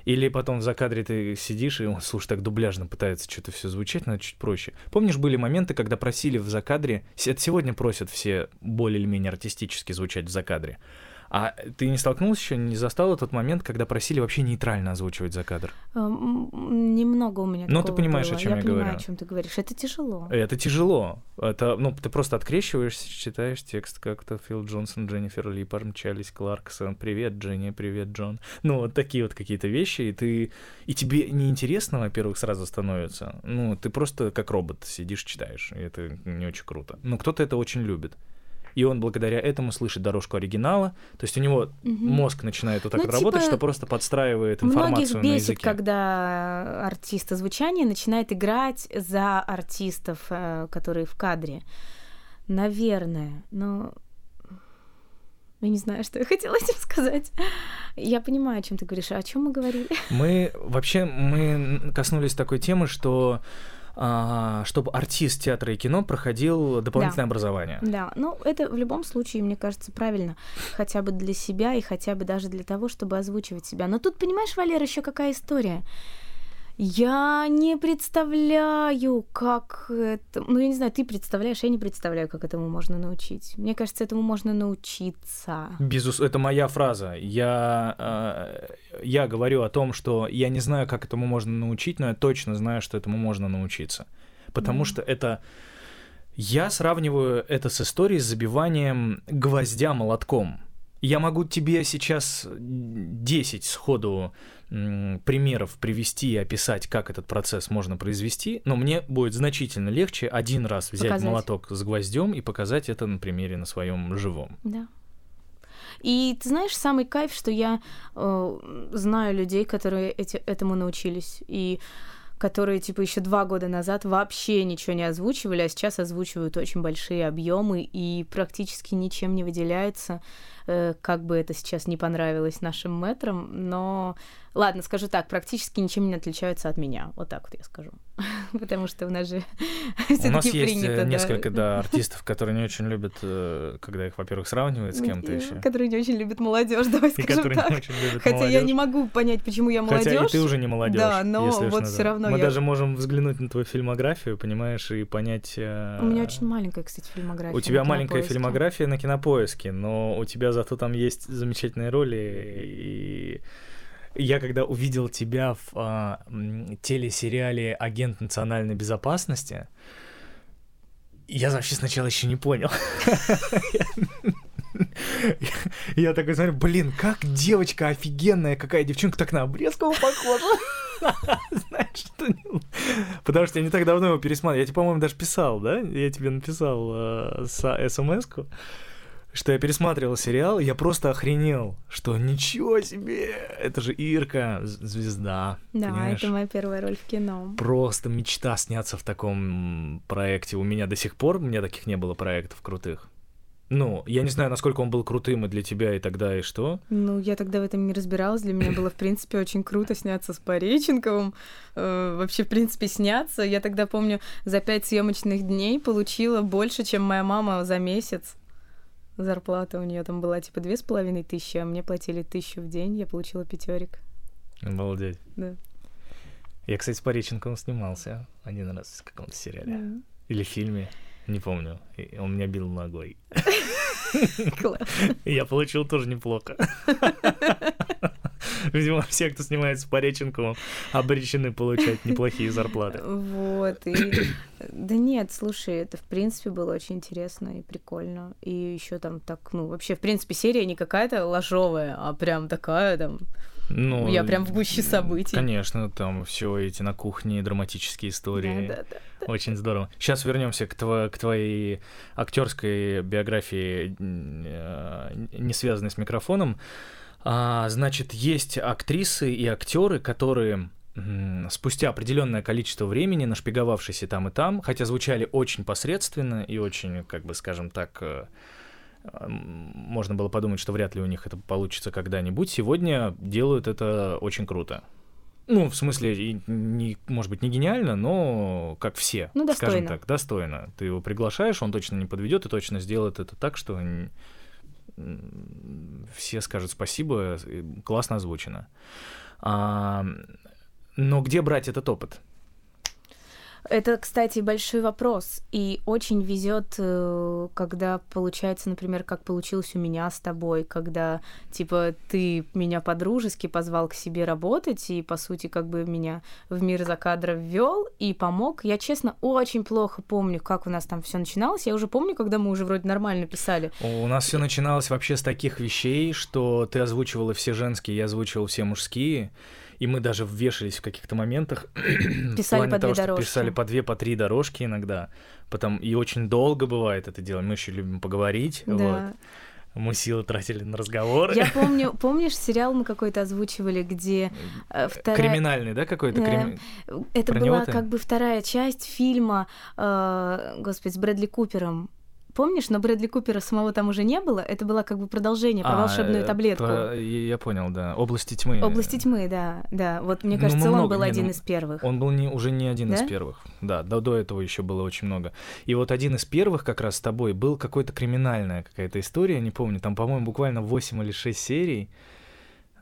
Или потом в закадре ты сидишь, и, слушай, так дубляжно пытается что-то все звучать, надо чуть проще. Помнишь, были моменты, когда просили в закадре, это сегодня просят все более или менее артистически звучать в закадре, А ты не столкнулся еще, не застал тот момент, когда просили вообще нейтрально озвучивать за кадр? Немного у меня Ну, ты понимаешь, было. о чем я, я говорю. понимаю, о чем ты говоришь. Это тяжело. Это тяжело. Это, ну, ты просто открещиваешься, читаешь текст, как-то Фил Джонсон, Дженнифер Ли помчались, Кларксон, привет, Дженни, привет, Джон. Ну, вот такие вот какие-то вещи, и ты... И тебе неинтересно, во-первых, сразу становится. Ну, ты просто как робот сидишь, читаешь, и это не очень круто. Но кто-то это очень любит и он благодаря этому слышит дорожку оригинала. То есть у него угу. мозг начинает вот так ну, работать, типа, что просто подстраивает информацию многих бесит, на языке. когда артист озвучания начинает играть за артистов, э, которые в кадре. Наверное, но я не знаю, что я хотела этим сказать. Я понимаю, о чем ты говоришь. А о чем мы говорили? Мы вообще мы коснулись такой темы, что чтобы артист театра и кино проходил дополнительное да. образование. Да, ну это в любом случае, мне кажется, правильно, хотя бы для себя и хотя бы даже для того, чтобы озвучивать себя. Но тут, понимаешь, Валера, еще какая история? Я не представляю, как это... Ну, я не знаю, ты представляешь, я не представляю, как этому можно научить. Мне кажется, этому можно научиться. Безусловно, это моя фраза. Я, э, я говорю о том, что я не знаю, как этому можно научить, но я точно знаю, что этому можно научиться. Потому mm. что это... Я сравниваю это с историей с забиванием гвоздя молотком. Я могу тебе сейчас 10 сходу примеров привести и описать, как этот процесс можно произвести, но мне будет значительно легче один раз взять показать. молоток с гвоздем и показать это на примере на своем живом. Да. И ты знаешь, самый кайф, что я э, знаю людей, которые эти, этому научились. И которые, типа, еще два года назад вообще ничего не озвучивали, а сейчас озвучивают очень большие объемы и практически ничем не выделяются, как бы это сейчас не понравилось нашим мэтрам, но Ладно, скажу так, практически ничем не отличаются от меня. Вот так вот я скажу. Потому что у нас же У нас есть принято, несколько да, артистов, которые не очень любят, э, когда их, во-первых, сравнивают с кем-то еще. Которые не очень любят молодежь, давай скажем так. Хотя я не могу понять, почему я молодежь. Хотя и ты уже не молодежь. Да, но вот все равно. Мы даже можем взглянуть на твою фильмографию, понимаешь, и понять. Э, у меня очень маленькая, кстати, фильмография. У тебя маленькая фильмография на кинопоиске, но у тебя зато там есть замечательные роли и я когда увидел тебя в а, телесериале «Агент национальной безопасности», я вообще сначала еще не понял. Я такой смотрю, блин, как девочка офигенная, какая девчонка так на Обрезкову похожа. Знаешь, что Потому что я не так давно его пересматривал. Я тебе, по-моему, даже писал, да? Я тебе написал э, смс-ку что я пересматривал сериал, я просто охренел, что ничего себе, это же Ирка, звезда. Да, понимаешь? это моя первая роль в кино. Просто мечта сняться в таком проекте. У меня до сих пор, у меня таких не было проектов крутых. Ну, я не знаю, насколько он был крутым и для тебя, и тогда, и что. Ну, я тогда в этом не разбиралась. Для меня было, в принципе, очень круто сняться с Пореченковым. Э, вообще, в принципе, сняться. Я тогда, помню, за пять съемочных дней получила больше, чем моя мама за месяц. Зарплата у нее там была типа две с половиной тысячи, а мне платили тысячу в день, я получила пятерик. Обалдеть. Да. Я, кстати, с Пореченковым снимался один раз в каком-то сериале. Mm. Или фильме, не помню. И он меня бил ногой. Класс. Я получил тоже неплохо. Видимо, все, кто снимается по Реченкову, обречены получать неплохие зарплаты. Вот, и... Да нет, слушай, это, в принципе, было очень интересно и прикольно. И еще там так, ну, вообще, в принципе, серия не какая-то ложовая, а прям такая там... Ну, я прям в гуще событий. Конечно, там все эти на кухне драматические истории. Да, да, да, да. Очень здорово. Сейчас вернемся к, тво- к твоей актерской биографии, э, не связанной с микрофоном. А, значит, есть актрисы и актеры, которые спустя определенное количество времени, нашпиговавшись и там, и там, хотя звучали очень посредственно и очень, как бы, скажем так, э, можно было подумать, что вряд ли у них это получится когда-нибудь, сегодня делают это очень круто. Ну, в смысле, не, может быть, не гениально, но как все, ну, достойно. скажем так, достойно. Ты его приглашаешь, он точно не подведет и точно сделает это так, что все скажут спасибо, классно озвучено. А, но где брать этот опыт? Это, кстати, большой вопрос. И очень везет, э, когда получается, например, как получилось у меня с тобой, когда, типа, ты меня по-дружески позвал к себе работать и, по сути, как бы меня в мир за кадром ввел и помог. Я, честно, очень плохо помню, как у нас там все начиналось. Я уже помню, когда мы уже вроде нормально писали. У нас все начиналось вообще с таких вещей, что ты озвучивала все женские, я озвучивал все мужские и мы даже вешались в каких-то моментах. Писали по того, две дорожки. Писали по две, по три дорожки иногда. Потом и очень долго бывает это дело. Мы еще любим поговорить. Да. Вот. Мы силы тратили на разговоры. Я помню, помнишь, сериал мы какой-то озвучивали, где э, вторая... Криминальный, да, какой-то? Крим... Это Про была как бы вторая часть фильма, э, господи, с Брэдли Купером. Помнишь, но Брэдли Купера самого там уже не было. Это было как бы продолжение про а, волшебную э, таблетку. Про... Я понял, да. Области тьмы. Области тьмы, да, да. Вот мне ну, кажется, ну, он был один из первых. Он был не, уже не один да? из первых. Да, до, до этого еще было очень много. И вот один из первых как раз с тобой был какой-то криминальная какая-то история, не помню, там, по-моему, буквально 8 или 6 серий.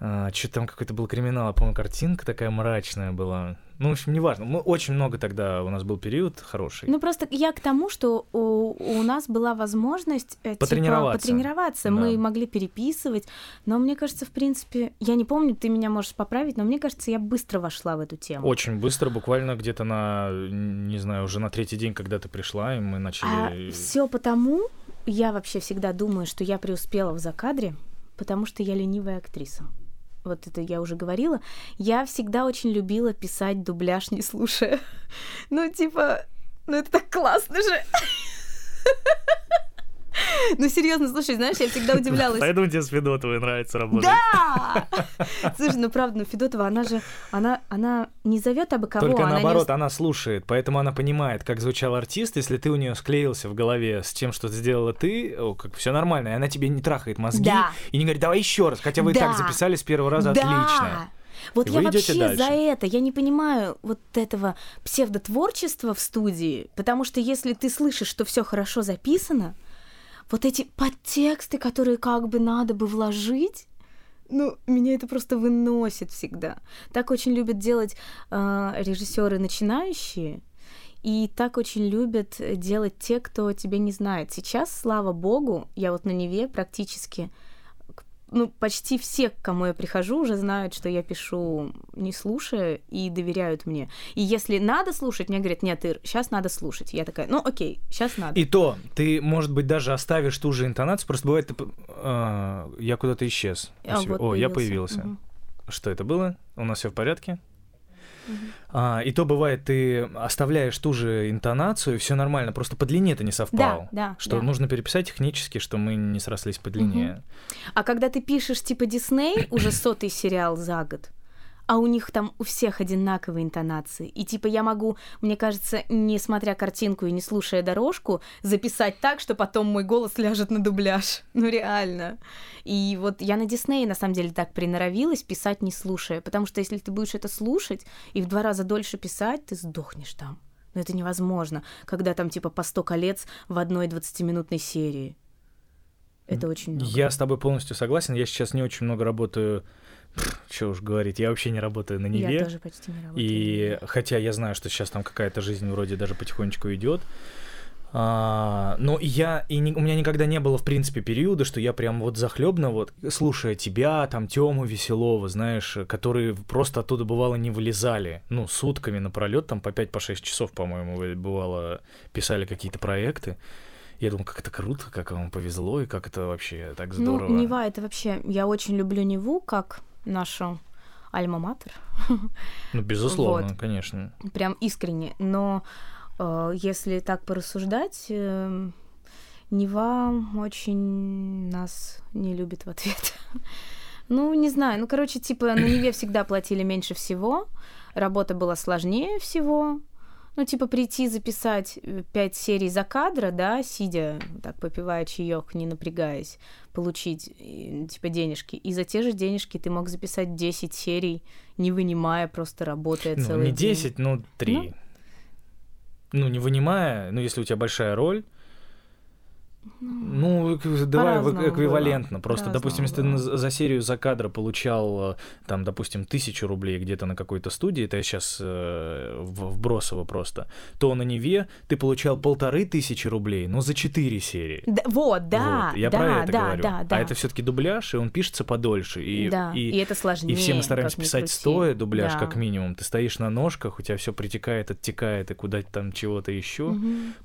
А, что-то там какой-то был криминал, а, по-моему, картинка такая мрачная была. Ну, в общем, неважно. Мы очень много тогда у нас был период хороший. Ну, просто я к тому, что у, у нас была возможность э, потренироваться. Типа, потренироваться. Да. Мы могли переписывать. Но мне кажется, в принципе, я не помню, ты меня можешь поправить, но мне кажется, я быстро вошла в эту тему. Очень быстро, буквально где-то на, не знаю, уже на третий день, когда ты пришла, и мы начали. А все потому, я вообще всегда думаю, что я преуспела в закадре, потому что я ленивая актриса вот это я уже говорила, я всегда очень любила писать дубляж, не слушая. Ну, типа, ну это так классно же. Ну, серьезно, слушай, знаешь, я всегда удивлялась. Поэтому тебе с Федотовой нравится работать. Да! Слушай, ну правда, ну Федотова, она же, она, она не зовет абы кого. Только она наоборот, не... она слушает, поэтому она понимает, как звучал артист, если ты у нее склеился в голове с тем, что сделала ты, о, как все нормально, и она тебе не трахает мозги да. и не говорит, давай еще раз, хотя вы да. и так записали с первого раза да. отлично. Вот и я вообще дальше. за это, я не понимаю вот этого псевдотворчества в студии, потому что если ты слышишь, что все хорошо записано, вот эти подтексты, которые как бы надо бы вложить, ну, меня это просто выносит всегда. Так очень любят делать э, режиссеры начинающие, и так очень любят делать те, кто тебя не знает. Сейчас, слава богу, я вот на Неве практически ну, почти все, к кому я прихожу, уже знают, что я пишу не слушая и доверяют мне. И если надо слушать, мне говорят, нет, Ир, сейчас надо слушать. Я такая, ну окей, сейчас надо. И то, ты, может быть, даже оставишь ту же интонацию, просто бывает, ты, э, я куда-то исчез. А, вот О, появился. я появился. Угу. Что это было? У нас все в порядке? А, и то бывает, ты оставляешь ту же интонацию, все нормально, просто по длине это не совпало. Да, да. Что да. нужно переписать технически, что мы не срослись по длине. Угу. А когда ты пишешь типа Дисней, уже сотый сериал за год, а у них там у всех одинаковые интонации. И типа я могу, мне кажется, не смотря картинку и не слушая дорожку, записать так, что потом мой голос ляжет на дубляж. Ну реально. И вот я на Диснее на самом деле так приноровилась писать не слушая, потому что если ты будешь это слушать и в два раза дольше писать, ты сдохнешь там. Но это невозможно, когда там типа по сто колец в одной 20-минутной серии. Это очень много. Я с тобой полностью согласен. Я сейчас не очень много работаю что уж говорить, я вообще не работаю на Неве. Я тоже почти не работаю. И хотя я знаю, что сейчас там какая-то жизнь вроде даже потихонечку идет. А, но я и не, у меня никогда не было в принципе периода, что я прям вот захлебно вот слушая тебя, там Тему Веселова, знаешь, которые просто оттуда бывало не вылезали, ну сутками напролет, там по 5 по 6 часов, по-моему, бывало писали какие-то проекты. Я думаю, как это круто, как вам повезло и как это вообще так ну, здорово. Ну, Нева это вообще, я очень люблю Неву как нашу альма-матер. Ну, безусловно, вот. конечно. Прям искренне. Но э, если так порассуждать, э, Нева очень нас не любит в ответ. ну, не знаю. Ну, короче, типа, на Неве всегда платили меньше всего, работа была сложнее всего, ну, типа, прийти записать э, пять серий за кадра, да, сидя, так, попивая чаек, не напрягаясь, получить, типа, денежки. И за те же денежки ты мог записать 10 серий, не вынимая, просто работая ну, целый не 10, день. ну, 3. Ну? ну, не вынимая, ну, если у тебя большая роль, Ну, давай эквивалентно. было. Просто, допустим, если ты за серию за кадра получал, э, там, допустим, тысячу рублей где-то на какой-то студии, это я сейчас вбросово просто, то на Неве ты получал полторы тысячи рублей, но за четыре серии. Да, вот, да, Вот, я да, про это да, говорю. да, да. А это все-таки дубляж, и он пишется подольше. И, да, и, и, это сложнее. и все мы стараемся писать крути. стоя дубляж, Да. как минимум. Ты стоишь на ножках, у тебя все притекает, оттекает, и куда-то там чего-то еще.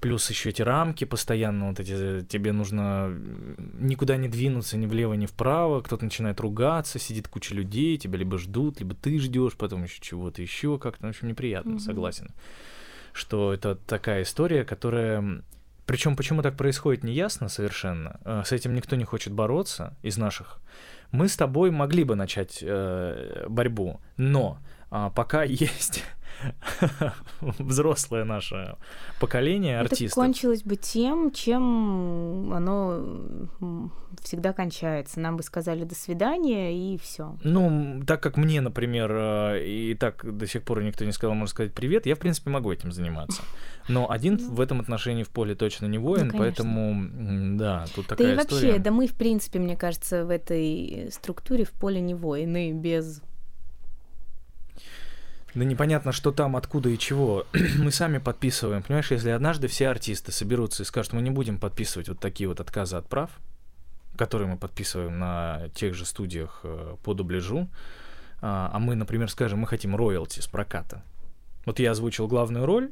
Плюс еще эти рамки постоянно, вот эти, тебе нужно никуда не двинуться ни влево, ни вправо, кто-то начинает ругаться, сидит куча людей, тебя либо ждут, либо ты ждешь, потом еще чего-то еще, как-то, в общем, неприятно, Мгм. согласен. Что это такая история, которая... Причем почему так происходит, не ясно совершенно. Э, С этим никто не хочет бороться из наших. Мы с тобой могли бы начать э, борьбу, но а, пока есть взрослое наше поколение Это артистов. кончилось бы тем, чем оно всегда кончается. Нам бы сказали до свидания и все. Ну, так как мне, например, э, и так до сих пор никто не сказал, можно сказать, привет, я, в принципе, могу этим заниматься. Но один Ну. в этом отношении в поле точно не воин, конечно. поэтому, да, тут Да такая и вообще, история. да мы, в принципе, мне кажется, в этой структуре в поле не воины, без... Да непонятно, что там, откуда и чего. мы сами подписываем. Понимаешь, если однажды все артисты соберутся и скажут, мы не будем подписывать вот такие вот отказы от прав, которые мы подписываем на тех же студиях э, по дубляжу, а а мы, например, скажем, мы хотим роялти с проката. Вот я озвучил главную роль,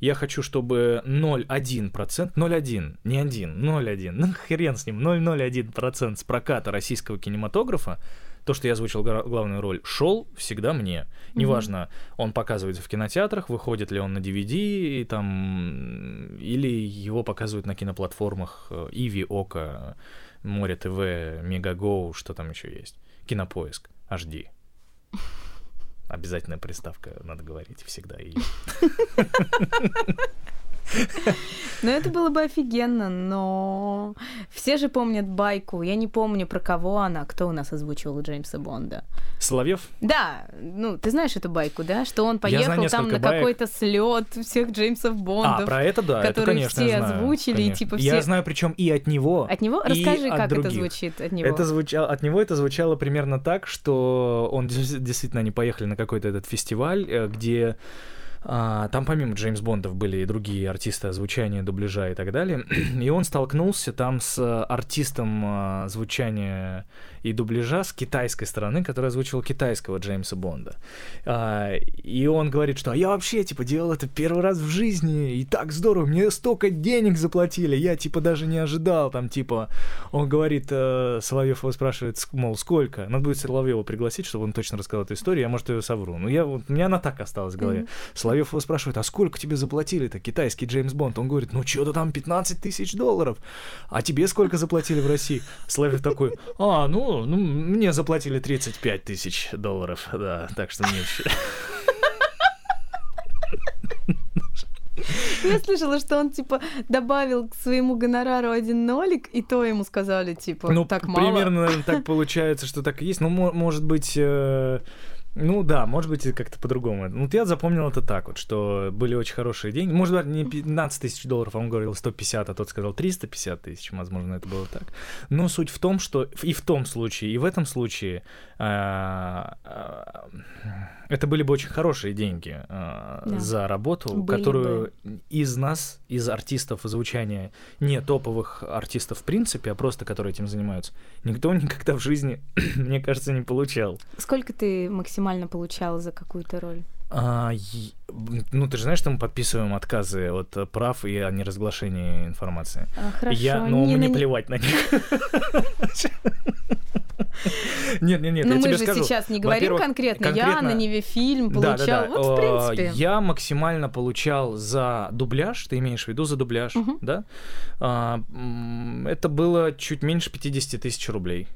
я хочу, чтобы 0,1%, 0,1, не 1, 0,1, ну хрен с ним, 0,01% с проката российского кинематографа, то, что я озвучил главную роль, шел всегда мне. Неважно, он показывается в кинотеатрах, выходит ли он на DVD, и там, или его показывают на киноплатформах э, Иви, Ока, Море ТВ, Мегаго, что там еще есть, Кинопоиск, HD. Обязательная приставка, надо говорить всегда. И... Ну, это было бы офигенно, но все же помнят байку. Я не помню, про кого она, кто у нас озвучивал Джеймса Бонда. Соловьев? Да, ну, ты знаешь эту байку, да? Что он Я поехал там на какой-то слет всех Джеймсов Бондов. А, про это да, это, конечно, все я озвучили, и типа Я все- знаю, причем и от него. От него? Расскажи, как это звучит от него. Это звучало, от него это звучало примерно так, что он действительно они поехали на какой-то этот фестиваль, э, где а, там помимо Джеймс Бондов были и другие артисты озвучания, дубляжа и так далее. И он столкнулся там с э, артистом а, звучания и дубляжа с китайской стороны, который озвучивал китайского Джеймса Бонда. А, И он говорит, что «А я вообще, типа, делал это первый раз в жизни, и так здорово, мне столько денег заплатили, я, типа, даже не ожидал, там, типа, он говорит, э, Соловьев его спрашивает, мол, сколько? Надо будет Соловьева пригласить, чтобы он точно рассказал эту историю, я, может, ее совру. Ну, я, вот, у меня она так осталась в голове. Мгм. Соловьев его спрашивает, а сколько тебе заплатили-то, китайский Джеймс Бонд? Он говорит, ну, что-то там 15 тысяч долларов. А тебе сколько заплатили в России? Соловьев такой, а, ну, ну, мне заплатили 35 тысяч долларов, да, так что мне вообще... Я слышала, что он, типа, добавил к своему гонорару один нолик, и то ему сказали, типа, Ну, так мало. примерно, так получается, что так и есть. Ну, мо- может быть, э, ну да, может быть, как-то по-другому. Ну, вот я запомнил это так вот, что были очень хорошие деньги. Может быть, не 15 тысяч долларов, а он говорил 150, а тот сказал 350 тысяч, возможно, это было так. Но суть в том, что и в том случае, и в этом случае а, это были бы очень хорошие деньги а, Да. за работу, Были которую из нас, из артистов звучания, не топовых артистов в принципе, а просто которые этим занимаются, никто никогда в жизни, мне кажется, не получал. Сколько ты максимально получал за какую-то роль? А, ну, ты же знаешь, что мы подписываем отказы от э, прав и о неразглашении информации. А, хорошо, Я, ну, не мне на- плевать на них. Нет, нет, нет, Но я мы тебе же скажу. сейчас не говорим конкретно. Я на Неве фильм получал. да, да. Вот, в Э, принципе. Я максимально получал за дубляж, ты имеешь в виду за дубляж, да? А, Это было чуть меньше 50 тысяч рублей.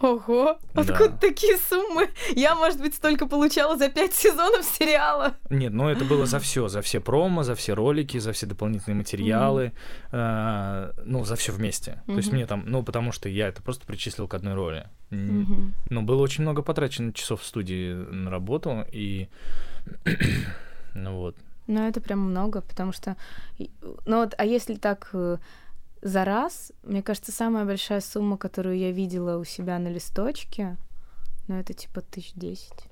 Ого, Да. откуда такие суммы? Я, может быть, столько получала за пять сезонов сериала. Нет, ну это было за все, за все промо, за все ролики, за все дополнительные материалы, э, ну за все вместе. То есть мне там, ну потому что я это просто причислил к одной роли. Мгм. Но было очень много потрачено часов в студии на работу и, ну вот. Ну, это прям много, потому что... Ну вот, а если так... за раз, мне кажется, самая большая сумма, которую я видела у себя на листочке, ну, это типа тысяч десять.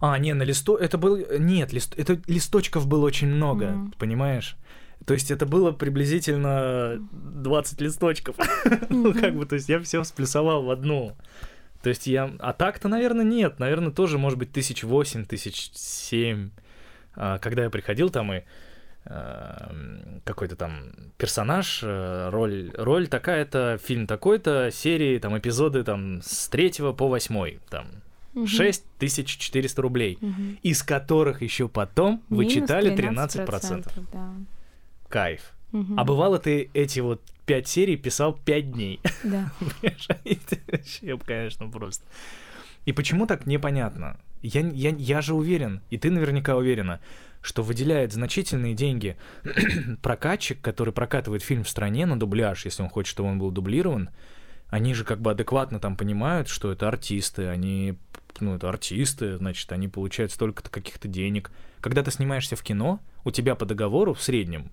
А, не, на листо... Это был... Нет, лист... это листочков было очень много, Мгм. понимаешь? То есть это было приблизительно 20 листочков. Ну, как бы, то есть я все сплюсовал в одну. То есть я... А так-то, наверное, нет. Наверное, тоже, может быть, тысяч восемь, тысяч семь. А, Когда я приходил там и какой-то там персонаж, э, роль, роль такая-то, фильм такой-то, серии, там, эпизоды там с третьего по восьмой, там, Мгм. 6400 рублей, из которых еще потом вы Минус читали 13%. да. Кайф. А бывало ты эти вот пять серий писал пять дней. Да. Конечно, просто. И почему так непонятно? Я, я, я же уверен, и ты наверняка уверена, что выделяет значительные деньги прокатчик, который прокатывает фильм в стране на дубляж, если он хочет, чтобы он был дублирован. Они же как бы адекватно там понимают, что это артисты, они, ну, это артисты, значит, они получают столько-то каких-то денег. Когда ты снимаешься в кино, у тебя по договору в среднем,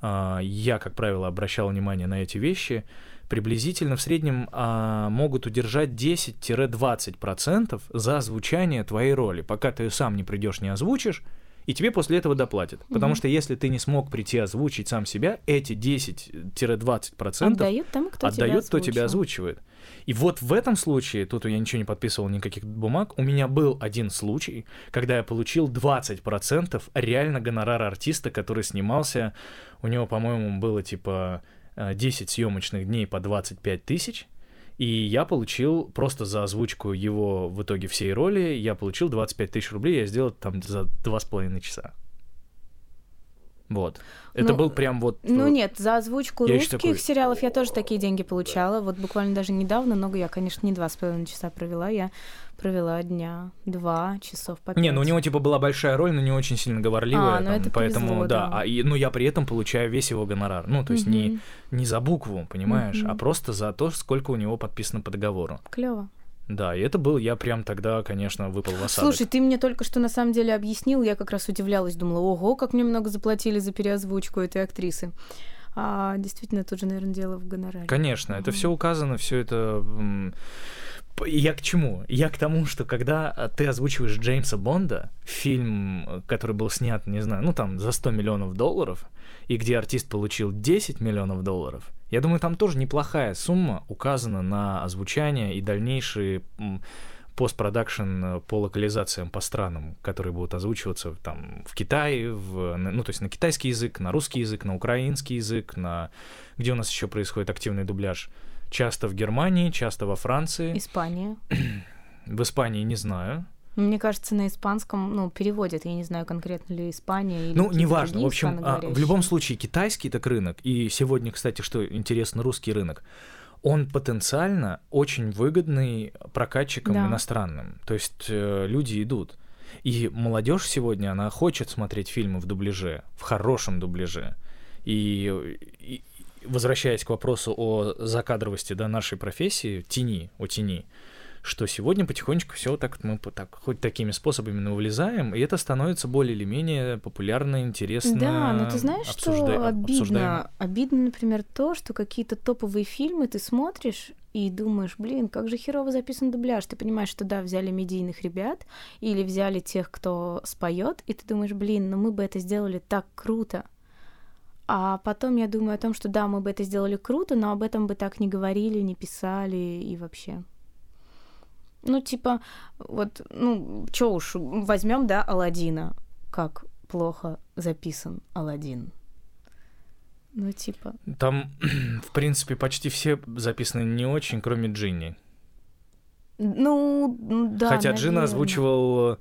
а, я, как правило, обращал внимание на эти вещи, приблизительно в среднем а, могут удержать 10-20% за озвучание твоей роли, пока ты ее сам не придешь, не озвучишь, и тебе после этого доплатят. Потому Мгм. что если ты не смог прийти озвучить сам себя, эти 10-20% Отдают тому, кто тебя отдают, кто тебя озвучивает. И вот в этом случае, тут я ничего не подписывал, никаких бумаг, у меня был один случай, когда я получил 20% реально гонорара артиста, который снимался. У него, по-моему, было типа 10 съемочных дней по 25 тысяч. И я получил просто за озвучку его в итоге всей роли, я получил 25 тысяч рублей, я сделал там за два с половиной часа. Вот. Это Ну, был прям вот... Ну э, нет, за озвучку Я русских такой- сериалов я тоже такие деньги получала. Вот буквально даже недавно, но я, конечно, не два с половиной часа провела, я провела дня два часов по Не, ну у него типа была большая роль, но не очень сильно говорливая, А, ну там, это поэтому повезло, да. да. А, и, ну я при этом получаю весь его гонорар. Ну, то есть не, Мгм. не за букву, понимаешь, а Мгм. просто за то, сколько у него подписано по договору. Клево. Да, и это был, я прям тогда, конечно, выпал в осадок. Слушай, ты мне только что на самом деле объяснил, я как раз удивлялась, думала, ого, как мне много заплатили за переозвучку этой актрисы. А действительно, тут же, наверное, дело в гонораре. Конечно, это все указано, все это. Я к чему? Я к тому, что когда а, ты озвучиваешь Джеймса Бонда, фильм, который был снят, не знаю, ну там за 100 миллионов долларов, и где артист получил 10 миллионов долларов, я думаю, там тоже неплохая сумма указана на озвучание и дальнейшие постпродакшн э, по локализациям по странам, которые будут озвучиваться там в Китае, в, ну то есть на китайский язык, на русский язык, на украинский язык, на где у нас еще происходит активный дубляж. Часто в Германии, часто во Франции, Испания. в Испании не знаю. Мне кажется, на испанском, ну, переводят, я не знаю, конкретно ли Испания или Ну, неважно. В общем, а, в любом случае, китайский так рынок, и сегодня, кстати, что интересно, русский рынок, он потенциально очень выгодный прокатчикам Да. иностранным. То есть э, люди идут. И молодежь сегодня, она хочет смотреть фильмы в дубляже, в хорошем дубляже. И, и- возвращаясь к вопросу о закадровости да, нашей профессии, тени, о тени, что сегодня потихонечку все так мы так, хоть такими способами но вылезаем, и это становится более или менее популярно, интересно. Да, но ты знаешь, обсужда- что обидно? Обидно, например, то, что какие-то топовые фильмы ты смотришь и думаешь, блин, как же херово записан дубляж. Ты понимаешь, что да, взяли медийных ребят или взяли тех, кто споет, и ты думаешь, блин, ну мы бы это сделали так круто. А потом я думаю о том, что да, мы бы это сделали круто, но об этом бы так не говорили, не писали и вообще. Ну, типа, вот, ну, чё уж, возьмем, да, Алладина. Как плохо записан Алладин. Ну, типа, Там, в принципе, почти все записаны не очень, кроме Джинни. ну, да, Хотя Джина наверно. озвучивал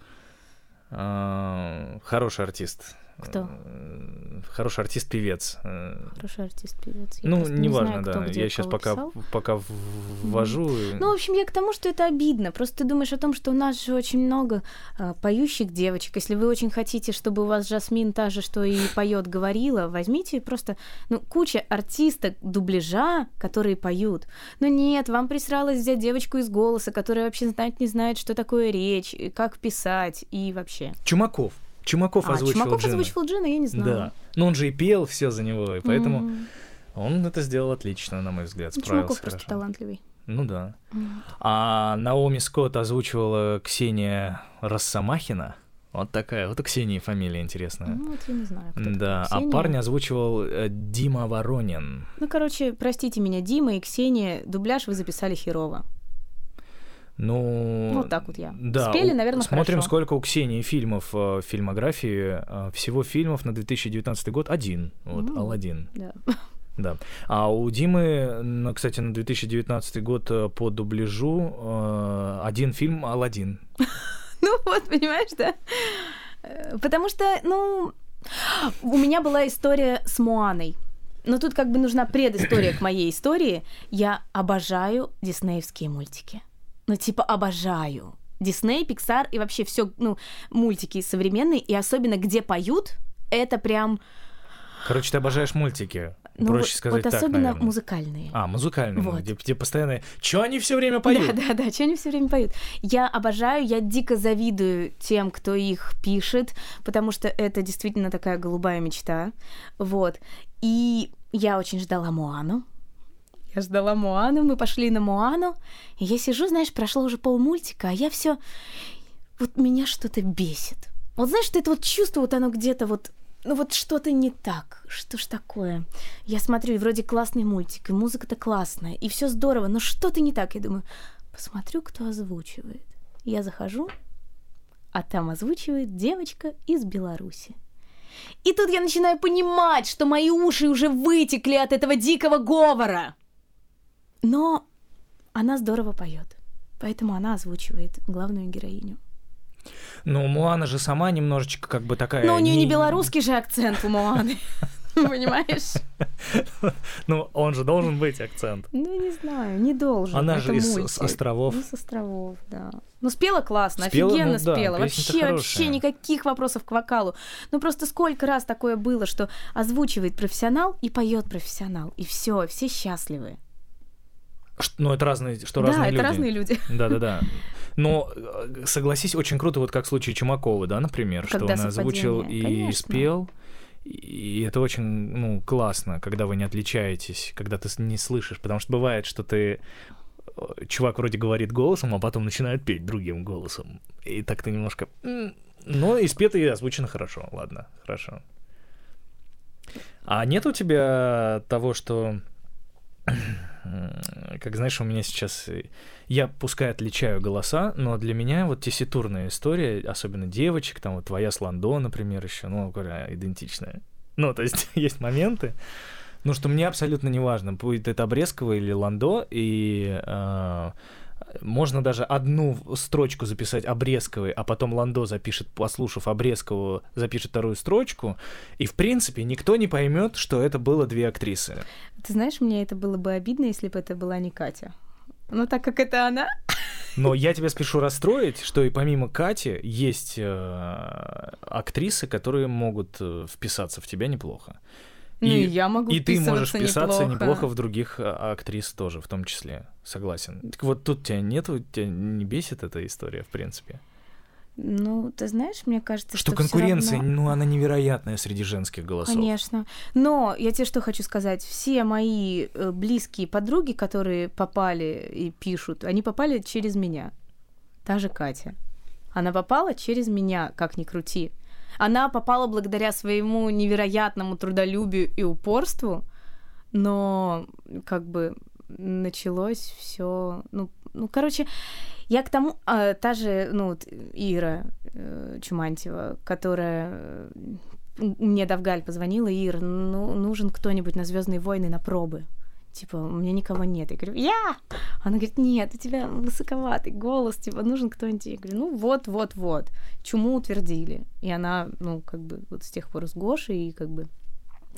э, хороший артист. Кто? Э, Хороший артист-певец. Э, Хороший артист-певец. Я Ну, не неважно, знаю, кто да. где Я сейчас пока, писал. пока ввожу. и- Ну, в общем, я к тому, что это обидно. Просто ты думаешь о том, что у нас же очень много а, поющих девочек. Если вы очень хотите, чтобы у вас Жасмин та же, что и поет, говорила, возьмите просто, ну, куча артисток дубляжа, которые поют. Но нет, вам присралось взять девочку из голоса, которая вообще знать не знает, что такое речь, как писать и вообще. Чумаков. Чумаков а, озвучивал Чумаков Джина. озвучивал Джина, я не знаю. Да. Но он же и пел все за него, и поэтому М. Он это сделал отлично, на мой взгляд, Ну, справился Чумаков просто хорошо. талантливый. Ну да. М. А Наоми Скотт озвучивала Ксения Росомахина. Вот такая, вот у Ксении фамилия интересная. Ну, вот я не знаю, кто Да, такой а парня озвучивал э, Дима Воронин. Ну, короче, простите меня, Дима и Ксения, дубляж вы записали херово. Ну, Вот так вот я. Да, Спели, наверное, Смотрим, хорошо. сколько у Ксении фильмов э, в фильмографии. Э, Всего фильмов на 2019 год один. Вот, М. Алладин. Да. Да. А у Димы, кстати, на 2019 год э, по дубляжу один фильм Алладин. Ну вот, понимаешь, да? Потому что, ну, у меня была история с Моаной. Но тут как бы нужна предыстория к моей истории. Я обожаю диснеевские мультики. Ну, типа, обожаю. Дисней, Пиксар и вообще все, ну, мультики современные, и особенно где поют, это прям, Короче, ты обожаешь мультики. ну, Проще вот, сказать вот так, особенно наверное. музыкальные. А, музыкальные, ну, Вот. где, где постоянно... Чё они все время поют? Да, да, да, что они все время поют. Я обожаю, я дико завидую тем, кто их пишет, потому что это действительно такая голубая мечта. Вот. И я очень ждала Моану. Я ждала Моану, мы пошли на Моану, и я сижу, знаешь, прошло уже полмультика, а я все, вот меня что-то бесит. Вот знаешь, это вот чувство, вот оно где-то вот, ну вот что-то не так, что ж такое. Я смотрю, и вроде классный мультик, и музыка-то классная, и все здорово, но что-то не так. Я думаю, посмотрю, кто озвучивает. Я захожу, а там озвучивает девочка из Беларуси. И тут я начинаю понимать, что мои уши уже вытекли от этого дикого говора. Но она здорово поет, поэтому она озвучивает главную героиню. Ну, Муана же сама немножечко как бы такая... Но у нее не белорусский же акцент у Моаны. Понимаешь? Ну, он же должен быть акцент. Ну, не знаю, не должен. Она же из- островов. Ну, с островов, да. Ну, спела классно, офигенно ну да, спела. Вообще, вообще никаких вопросов к вокалу. Ну, просто сколько раз такое было, что озвучивает профессионал и поет профессионал. И все, все счастливы. Ну, это разные, что да, разные это люди. разные люди. Да-да-да. Но, э, согласись, очень круто, вот как в случае Чумакова, да, например, что Когда он озвучил и конечно. спел, и это очень, ну, классно, когда вы не отличаетесь, когда ты не слышишь, потому что бывает, что ты э, чувак вроде говорит голосом, а потом начинает петь другим голосом. И так ты немножко... Но и спето, и озвучено хорошо. Ладно, хорошо. А нет у тебя того, что... м, Как знаешь, у меня сейчас... э, Я пускай отличаю голоса, но для меня вот тесситурная история, особенно девочек, там вот твоя с Ландо, например, еще, ну, говоря, идентичная. Ну, то есть есть моменты, ну, что мне абсолютно не важно, будет это Обрезково или Ландо, и э, можно даже одну строчку записать Обрезковой, а потом Ландо запишет, послушав Обрезкову, запишет вторую строчку, и, в принципе, никто не поймет, что это было две актрисы. Ты знаешь, мне это было бы обидно, если бы это была не Катя. Но так как это она, Но я тебя спешу расстроить, что и помимо Кати есть э, актрисы, которые могут э, вписаться в тебя неплохо. ну и я могу И ты можешь вписаться неплохо. в других а, актрис тоже, в том числе. Согласен. Так вот тут тебя нету, тебя не бесит эта история, в принципе. Ну, ты знаешь, мне кажется, Что, что, конкуренция, равно- ну, она невероятная среди женских голосов. Конечно. Но я тебе что хочу сказать. Все мои э, близкие подруги, которые попали и пишут, они попали через меня. Та же Катя. Она попала через меня, как ни крути. Она попала благодаря своему невероятному трудолюбию и упорству, но как бы началось все, ну, ну, короче, я к тому, а, та же, ну, вот Ира э, Чумантьева, которая э, мне Давгаль позвонила, Ир, ну, нужен кто-нибудь на Звездные войны на пробы. Типа, у меня никого нет. Я говорю, я! Она говорит, нет, у тебя высоковатый голос, типа, нужен кто-нибудь. Я говорю, ну вот, вот, вот. Чуму утвердили. И она, ну, как бы, вот с тех пор с Гошей, и как бы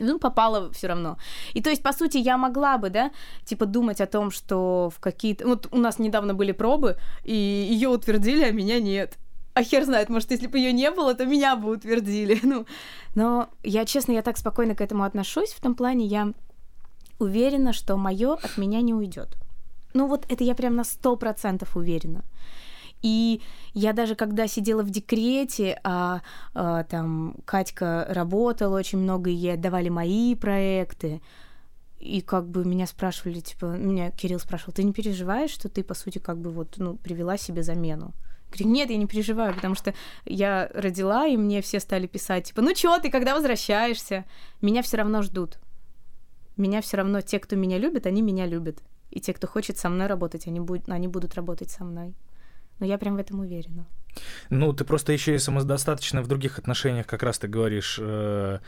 ну, попала все равно. И то есть, по сути, я могла бы, да, типа думать о том, что в какие-то... Вот у нас недавно были пробы, и ее утвердили, а меня нет. А хер знает, может, если бы ее не было, то меня бы утвердили. Ну, но я, честно, я так спокойно к этому отношусь. В том плане я уверена, что мое от меня не уйдет. Ну вот это я прям на сто процентов уверена. И я даже когда сидела в декрете, а, а там Катька работала очень много, и ей отдавали мои проекты, И как бы меня спрашивали, типа, меня Кирилл спрашивал, ты не переживаешь, что ты, по сути, как бы вот, ну, привела себе замену? Говорю, нет, я не переживаю, потому что я родила, и мне все стали писать, типа, ну чё, ты когда возвращаешься? Меня все равно ждут. Меня все равно те, кто меня любит, они меня любят. И те, кто хочет со мной работать, они, будут, они будут работать со мной. Но я прям в этом уверена. Ну, ты просто еще и самодостаточно в других отношениях, как раз ты говоришь, э,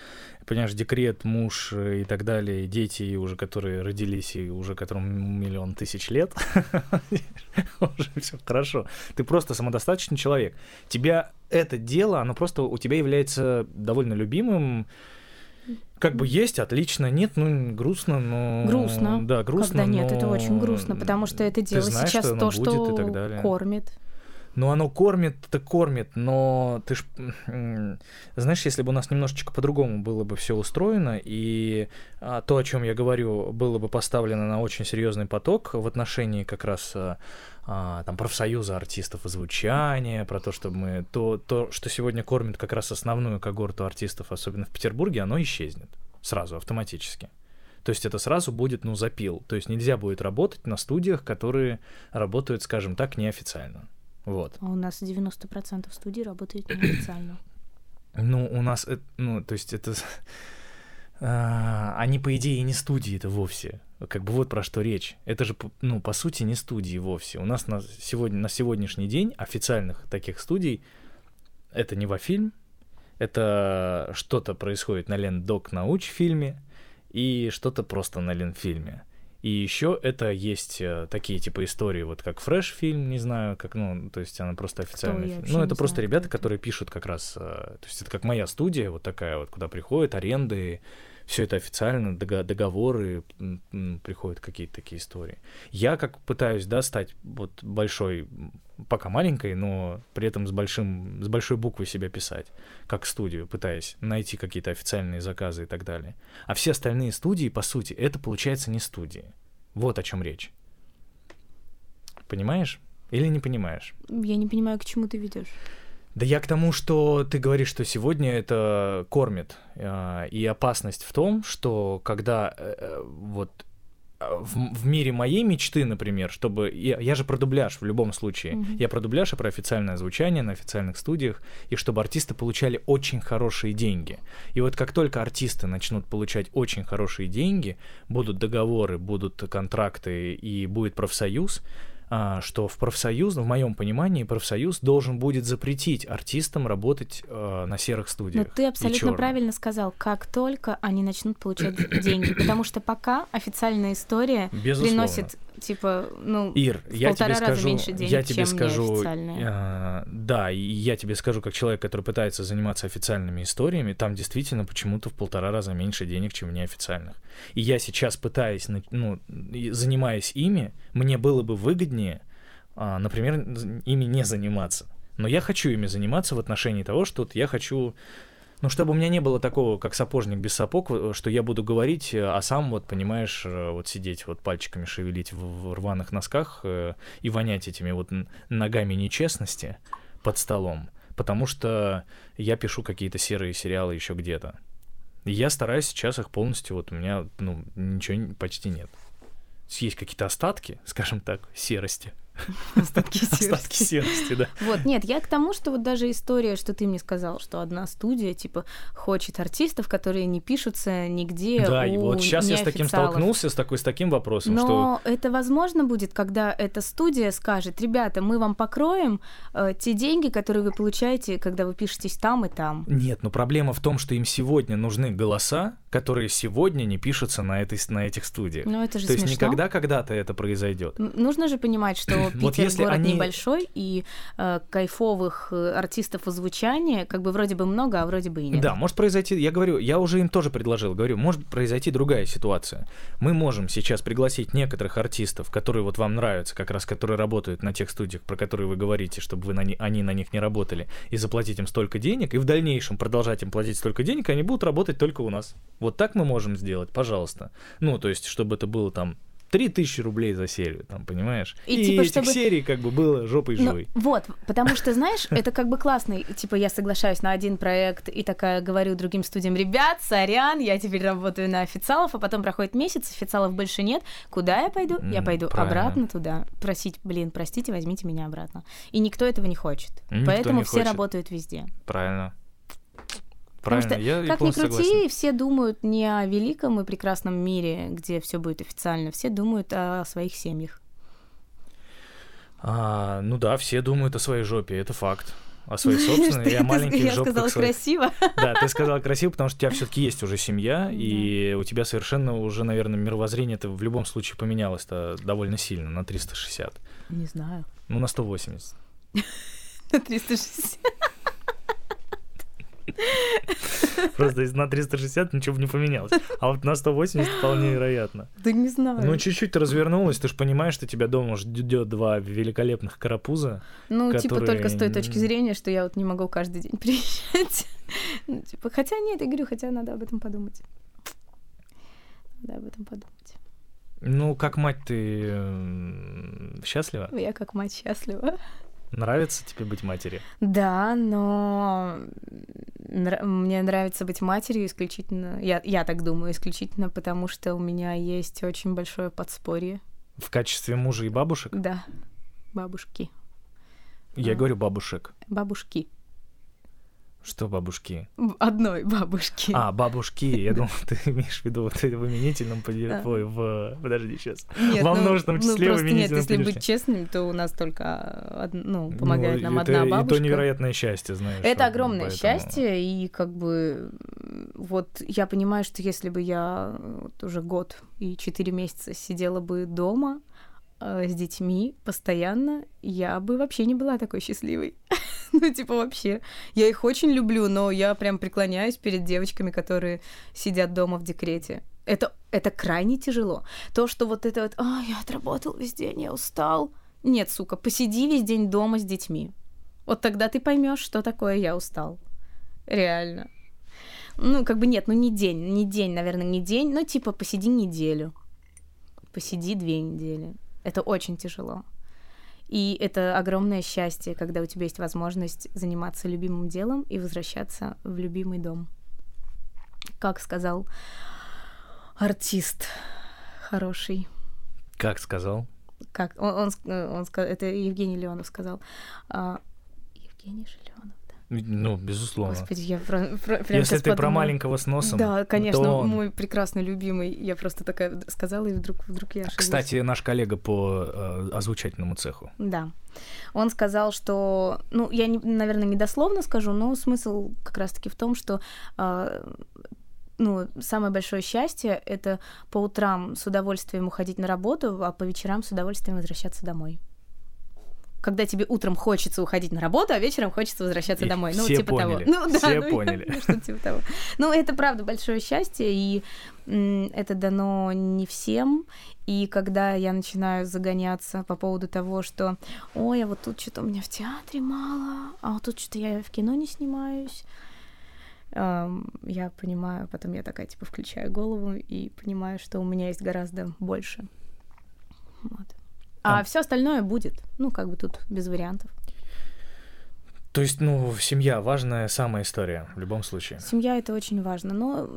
понимаешь, декрет, муж э, и так далее, дети уже, которые родились и уже которым миллион тысяч лет, уже все хорошо. Ты просто самодостаточный человек. Тебя это дело, оно просто у тебя является довольно любимым, как бы есть, отлично, нет, ну грустно, но... Грустно. Да, грустно, Когда нет, но... это очень грустно, потому что это дело знаешь, сейчас что то, что и так далее. кормит. Ну, оно кормит, это кормит, но ты ж, знаешь, если бы у нас немножечко по-другому было бы все устроено, и а, то, о чем я говорю, было бы поставлено на очень серьезный поток в отношении как раз а, там профсоюза артистов и звучания, про то, что мы то, то, что сегодня кормит как раз основную когорту артистов, особенно в Петербурге, оно исчезнет сразу автоматически. То есть это сразу будет, ну, запил. То есть нельзя будет работать на студиях, которые работают, скажем так, неофициально. Вот. А у нас 90% студий работает неофициально. Ну, у нас, э- ну, то есть это... а, Они, по идее, не студии это вовсе. Как бы вот про что речь. Это же, ну, по сути, не студии вовсе. У нас на, сегодня, на сегодняшний день официальных таких студий это не во фильм, это что-то происходит на Лендок науч фильме и что-то просто на Ленфильме. И еще это есть э, такие типа истории, вот как Фреш фильм, не знаю, как, ну, то есть она просто официальная. я фильм. Ну, это просто знаю, ребята, это. которые пишут как раз, э, то есть это как моя студия, вот такая вот, куда приходят аренды, все это официально, дого- договоры, приходят какие-то такие истории. Я как пытаюсь, да, стать вот большой, пока маленькой, но при этом с большим, с большой буквы себя писать, как студию, пытаясь найти какие-то официальные заказы и так далее. А все остальные студии, по сути, это получается не студии. Вот о чем речь. Понимаешь? Или не понимаешь? Я не понимаю, к чему ты ведешь. Да я к тому, что ты говоришь, что сегодня это кормит. а, И опасность в том, что когда э, э, вот в, в мире моей мечты, например, чтобы... Я, я же про дубляж в любом случае. Мгм. Я про дубляж и про официальное звучание на официальных студиях, и чтобы артисты получали очень хорошие деньги. И вот как только артисты начнут получать очень хорошие деньги, будут договоры, будут контракты и будет профсоюз, что в профсоюз, в моем понимании, профсоюз должен будет запретить артистам работать э, на серых Но студиях. ты абсолютно правильно сказал, как только они начнут получать деньги. Потому что пока официальная история Безусловно. приносит, типа, ну, Ир, в я тебе скажу, меньше денег, я тебе чем скажу, э, да, и я тебе скажу, как человек, который пытается заниматься официальными историями, там действительно почему-то в полтора раза меньше денег, чем в неофициальных. И я сейчас пытаясь, на- ну, занимаясь ими, мне было бы выгоднее, а, например, ими не заниматься. Но я хочу ими заниматься в отношении того, что вот я хочу ну, чтобы у меня не было такого, как сапожник без сапог, э, что я буду говорить, э, а сам, вот, понимаешь, э, вот сидеть, вот пальчиками шевелить в, рваных носках и вонять этими вот ногами нечестности под столом, потому что я пишу какие-то серые сериалы еще где-то. Я стараюсь сейчас их полностью, вот у меня, ну, ничего почти нет. Есть какие-то остатки, скажем так, серости. остатки Остатки серости. серости, да. Вот, нет, я к тому, что вот даже история, что ты мне сказал, что одна студия, типа, хочет артистов, которые не пишутся нигде Да, и вот сейчас я с таким столкнулся, с, такой, с таким вопросом, что... Но это возможно будет, когда эта студия скажет, ребята, мы вам покроем э, те деньги, которые вы получаете, когда вы пишетесь там и там. Нет, но проблема в том, что им сегодня нужны голоса, которые сегодня не пишутся на, этой, на этих студиях. Но это же То есть смешно. никогда когда-то это произойдет. Нужно же понимать, что Питер Вот если город они- небольшой, и э, кайфовых э, артистов звучания как бы вроде бы много, а вроде бы и нет. Да, может произойти, я говорю, я уже им тоже предложил, говорю, может произойти другая ситуация. Мы можем сейчас пригласить некоторых артистов, которые вот вам нравятся, как раз которые работают на тех студиях, про которые вы говорите, чтобы вы на ни- они на них не работали, и заплатить им столько денег, и в дальнейшем продолжать им платить столько денег, и они будут работать только у нас. Вот так мы можем сделать, пожалуйста. Ну, то есть, чтобы это было там 3000 рублей за серию, там, понимаешь? И, И, типа, этих чтобы- серий как бы было жопой Ну, живой. вот, потому что, знаешь, это как бы классно. И, Типа, я соглашаюсь на один проект и такая говорю другим студиям, ребят, сорян, я теперь работаю на официалов, а потом проходит месяц, официалов больше нет. Куда я пойду? Я пойду правильно. обратно туда. Просить, блин, простите, возьмите меня обратно. И никто этого не хочет. Никто Поэтому не все хочет. работают везде. Правильно. Потому Правильно, что, я как ни крути, согласен. все думают не о великом и прекрасном мире, где все будет официально, все думают о своих семьях. А, ну да, все думают о своей жопе, это факт. О своей собственной и я- о маленьких Я жопках сказала своих. красиво. Да, ты сказала красиво, потому что у тебя все-таки есть уже семья, и у тебя совершенно уже, наверное, мировоззрение это в любом случае поменялось-то довольно сильно на 360. Не знаю. Ну, на 180. На 360. Просто если на 360 ничего бы не поменялось. А вот на 180 вполне вероятно. Да не знаю. Ну, чуть-чуть ты развернулась, ты же понимаешь, что тебя дома ждет два великолепных карапуза. Ну, типа которые только с той точки зрения, что я вот не могу каждый день приезжать. Ну, типа, хотя нет, я говорю, хотя надо об этом подумать. Надо об этом подумать. Ну, как мать ты м, счастлива? Я как мать счастлива. Нравится тебе быть матерью? Да, но мне нравится быть матерью исключительно, я, я так думаю, исключительно потому, что у меня есть очень большое подспорье. В качестве мужа и бабушек? Да, бабушки. Я А. говорю бабушек. Бабушки. Что бабушки? Одной бабушки. А, бабушки. Я думал, ты имеешь в виду вот это в именительном. Ой, в... Подожди, сейчас. Нет, во ну- множественном ну, числе в нет, если быть честным, то у нас только од- ну, помогает Ну, нам это, одна бабушка. то невероятное счастье, знаешь. Это огромное счастье, и как бы вот я понимаю, что если бы я уже год и четыре месяца сидела бы дома э, с детьми постоянно, я бы вообще не была такой счастливой. Ну, типа, вообще. Я их очень люблю, но я прям преклоняюсь перед девочками, которые сидят дома в декрете. Это, это крайне тяжело. То, что вот это вот, а, я отработал весь день, я устал. Нет, сука, посиди весь день дома с детьми. Вот тогда ты поймешь, что такое я устал. Реально. Ну, как бы нет, ну не день, не день, наверное, не день, но типа посиди неделю. Посиди две недели. Это очень тяжело. И это огромное счастье, когда у тебя есть возможность заниматься любимым делом и возвращаться в любимый дом. Как сказал артист хороший. Как сказал? Как он, он, ск- он сказал, это Евгений Леонов сказал. А, Евгений Леонов. Ну, безусловно. Господи, я про, про- прям Если ты про подумала. маленького с носом, Да, конечно, то мой прекрасный любимый. Я просто такая сказала, и вдруг, вдруг я ошиблась. Кстати, наш коллега по э, озвучательному цеху. Да. Он сказал, что, ну, я, не, наверное, не дословно скажу, но смысл как раз-таки в том, что а, ну, самое большое счастье — это по утрам с удовольствием уходить на работу, а по вечерам с удовольствием возвращаться домой. Когда тебе утром хочется уходить на работу, а вечером хочется возвращаться И домой. Ну, все типа поняли, того. Ну, да, все ну, поняли. ну, что типа того. Ну, это правда большое счастье, и это дано не всем. И когда я начинаю загоняться по поводу того, что ой, а вот тут что-то у меня в театре мало, а вот тут что-то я в кино не снимаюсь, я понимаю, потом я такая, типа, включаю голову и понимаю, что у меня есть гораздо больше. Вот. А А- все остальное будет. Ну, как бы тут без вариантов. То есть, ну, семья важная самая история в любом случае. Семья это очень важно. Но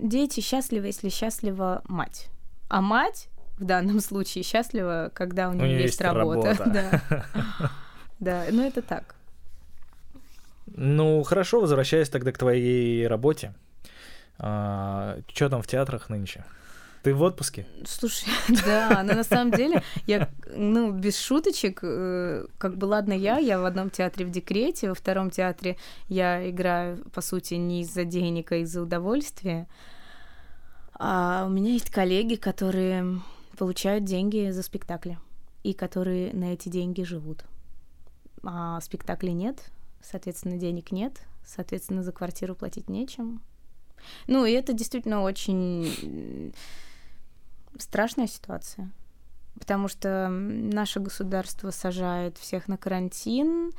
дети счастливы, если счастлива мать. А мать в данном случае счастлива, когда у нее есть, есть работа. работа. Да. Да, ну это так. Ну, хорошо, возвращаясь тогда к твоей работе. что там в театрах нынче? Ты в отпуске? Слушай, да, но на самом деле я, ну, без шуточек, э, как бы, ладно, я, я в одном театре в декрете, во втором театре я играю, по сути, не из-за денег, а из-за удовольствия. А у меня есть коллеги, которые получают деньги за спектакли и которые на эти деньги живут. А спектаклей нет, соответственно, денег нет, соответственно, за квартиру платить нечем. Ну, и это действительно очень страшная ситуация. потому что наше государство сажает всех на карантин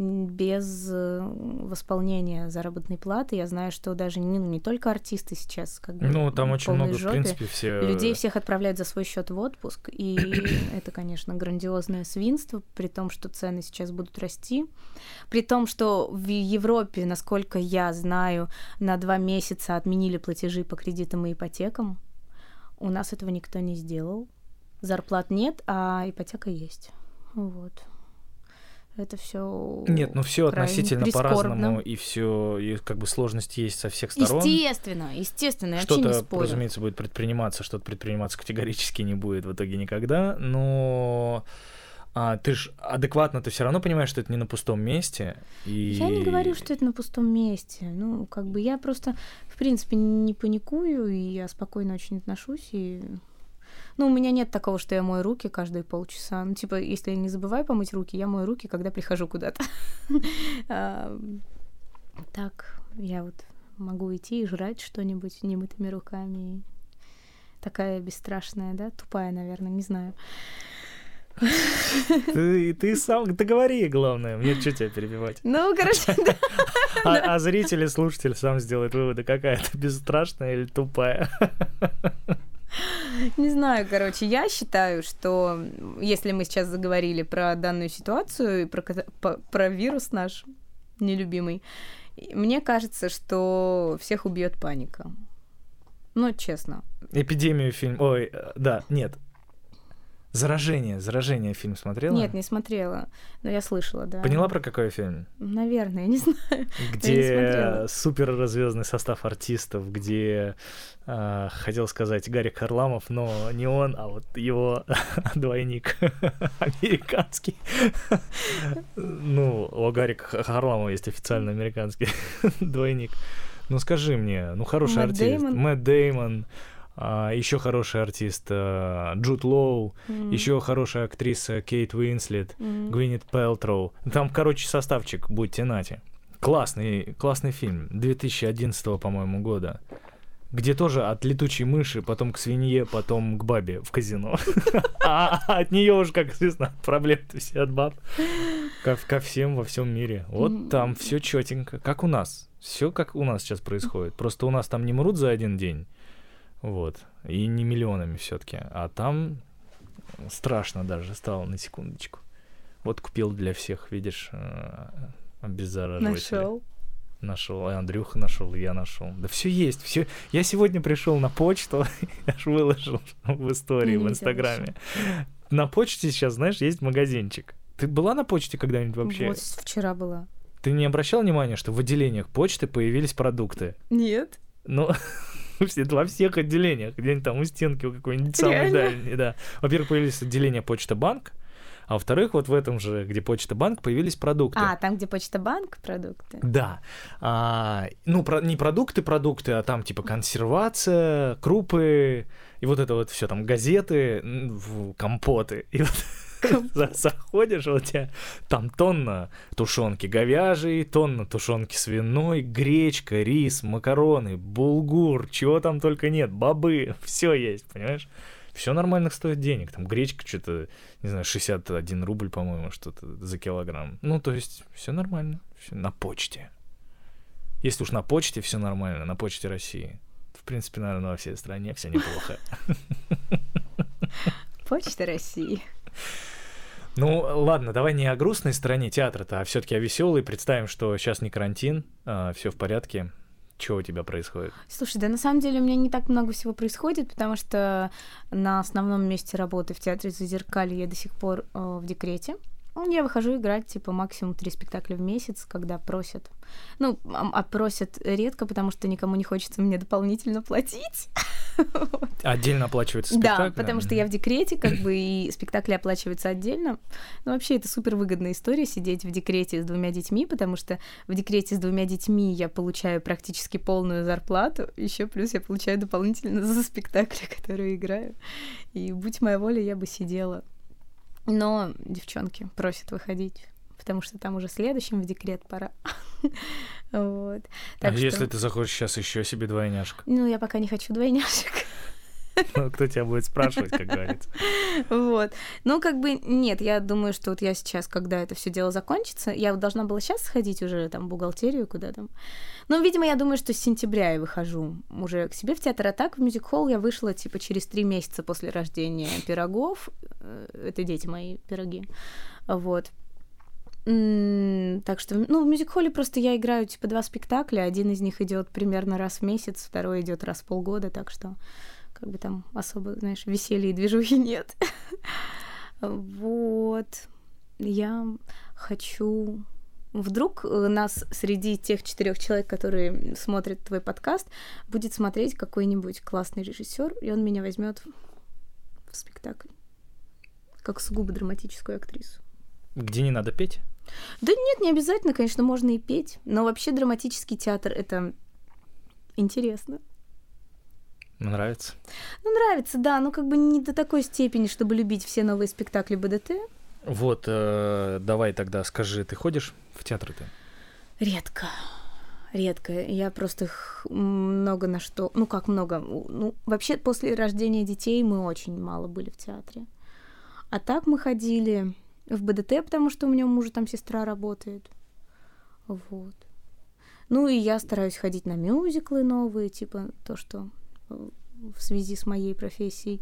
без э, восполнения заработной платы. Я знаю, что даже не, ну, не только артисты сейчас как бы Ну, там очень много, жопе. в принципе, все... Людей всех отправляют за свой счет в отпуск, и это, конечно, грандиозное свинство, при том, что цены сейчас будут расти, при том, что в Европе, насколько я знаю, на два месяца отменили платежи по кредитам и ипотекам. У нас этого никто не сделал. Зарплат нет, а ипотека есть. Вот. Это все. Нет, ну все относительно по-разному, и все, и как бы сложность есть со всех сторон. Естественно, естественно, я вообще не Что-то, спорю. разумеется, будет предприниматься, что-то предприниматься категорически не будет в итоге никогда, но а, ты ж адекватно, ты все равно понимаешь, что это не на пустом месте. И... Я не говорю, что это на пустом месте. Ну, как бы я просто, принципе, не паникую, и я спокойно очень отношусь, и ну, у меня нет такого, что я мою руки каждые полчаса. Ну, типа, если я не забываю помыть руки, я мою руки, когда прихожу куда-то. А, Так, я вот могу идти и жрать что-нибудь немытыми руками. Такая бесстрашная, да? Тупая, наверное, не знаю. Ты, ты сам, ты говори, главное, мне что тебя перебивать. Ну, короче, да. А, а зритель и слушатель сам сделает выводы, какая ты бесстрашная или тупая. Не знаю, короче, я считаю, что если мы сейчас заговорили про данную ситуацию и про, про вирус наш нелюбимый, мне кажется, что всех убьет паника. Ну, честно. Эпидемию фильм... Ой, э, да, нет. Заражение, заражение фильм смотрела? Нет, не смотрела, но я слышала, да. Поняла про какой фильм? Наверное, не знаю. Где супер развездный состав артистов, где э, хотел сказать Гарик Харламов, но не он, а вот его двойник американский. Ну, у Гарика Харламова есть официально американский двойник. Ну скажи мне, ну хороший Мэтт артист. Дэймон? Мэтт Деймон. Еще хороший артист э, Джуд Лоу, М, еще хорошая актриса Кейт Уинслет, м. Гвинет Пелтроу. Там, короче, составчик, будьте нати. Классный, классный фильм, 2011, по-моему, года. Где тоже от летучей мыши, потом к свинье, потом к бабе в казино. А от нее уж, как известно, проблемы все от баб. Ко всем во всем мире. Вот там все четенько. Как у нас. Все как у нас сейчас происходит. Просто у нас там не мрут за один день. Вот. И не миллионами все-таки. А там страшно даже стало на секундочку. Вот купил для всех, видишь, э, обеззараживатели. Нашел. Нашел, и Андрюха нашел, и я нашел. Да все есть, все. Я сегодня пришел на почту, я ж выложил в истории в Инстаграме. На почте сейчас, знаешь, есть магазинчик. Ты была на почте когда-нибудь вообще? Вот вчера была. Ты не обращал внимания, что в отделениях почты появились продукты? Нет. Ну, во всех отделениях, где-нибудь там у стенки, у какой-нибудь самой дальней, да. Во-первых, появились отделения Почта Банк, а во-вторых, вот в этом же, где Почта Банк, появились продукты. А, там, где Почта Банк продукты. Да. А, ну, про, не продукты, продукты, а там типа консервация, крупы, и вот это вот все там газеты, компоты. И вот заходишь, вот у тебя там тонна тушенки говяжьей, тонна тушенки свиной, гречка, рис, макароны, булгур, чего там только нет, бобы, все есть, понимаешь? Все нормально стоит денег. Там гречка что-то, не знаю, 61 рубль, по-моему, что-то за килограмм. Ну, то есть, все нормально. Всё на почте. Если уж на почте все нормально, на почте России. В принципе, наверное, во всей стране все неплохо. Почта России. Ну, ладно, давай не о грустной стороне театра-то, а все-таки о веселой. Представим, что сейчас не карантин, все в порядке. Что у тебя происходит? Слушай, да на самом деле у меня не так много всего происходит, потому что на основном месте работы в театре Зазеркалье я до сих пор э, в декрете. Ну, Я выхожу играть, типа, максимум три спектакля в месяц, когда просят. Ну, а просят редко, потому что никому не хочется мне дополнительно платить. Отдельно оплачивается Да, спектакль? потому что я в декрете, как бы, и спектакли оплачиваются отдельно. Ну, вообще, это супер выгодная история сидеть в декрете с двумя детьми, потому что в декрете с двумя детьми я получаю практически полную зарплату, еще плюс я получаю дополнительно за спектакли, которые играю. И будь моя воля, я бы сидела. Но девчонки просят выходить, потому что там уже следующим в декрет пора. Вот. А Так что- если ты захочешь сейчас еще себе двойняшку? Ну, я пока не хочу двойняшек. Ну, кто тебя будет спрашивать, как говорится. Вот. Ну, как бы, нет, я думаю, что вот я сейчас, когда это все дело закончится, я должна была сейчас сходить уже там в бухгалтерию куда там. Ну, видимо, я думаю, что с сентября я выхожу уже к себе в театр, а так в мюзик-холл я вышла, типа, через три месяца после рождения пирогов. Э, это дети мои пироги. Вот. Так что, ну, в мюзик-холле просто я играю, типа, два спектакля. Один из них идет примерно раз в месяц, второй идет раз в полгода, так что как бы там особо, знаешь, веселья и движухи нет. Вот. Я хочу... Вдруг э, нас среди тех четырех человек, которые смотрят твой подкаст, будет смотреть какой-нибудь классный режиссер, и он меня возьмет в спектакль. Как сугубо драматическую актрису. Где не надо петь? Да нет, не обязательно, конечно, можно и петь. Но вообще драматический театр это интересно. Нравится? Ну, нравится, да, но как бы не до такой степени, чтобы любить все новые спектакли БДТ. Вот, э, давай тогда скажи, ты ходишь в театр ты? Редко. Редко. Я просто много на что... Ну, как много? Ну, вообще, после рождения детей мы очень мало были в театре. А так мы ходили в БДТ, потому что у меня мужа там сестра работает. Вот. Ну и я стараюсь ходить на мюзиклы новые, типа то, что в связи с моей профессией.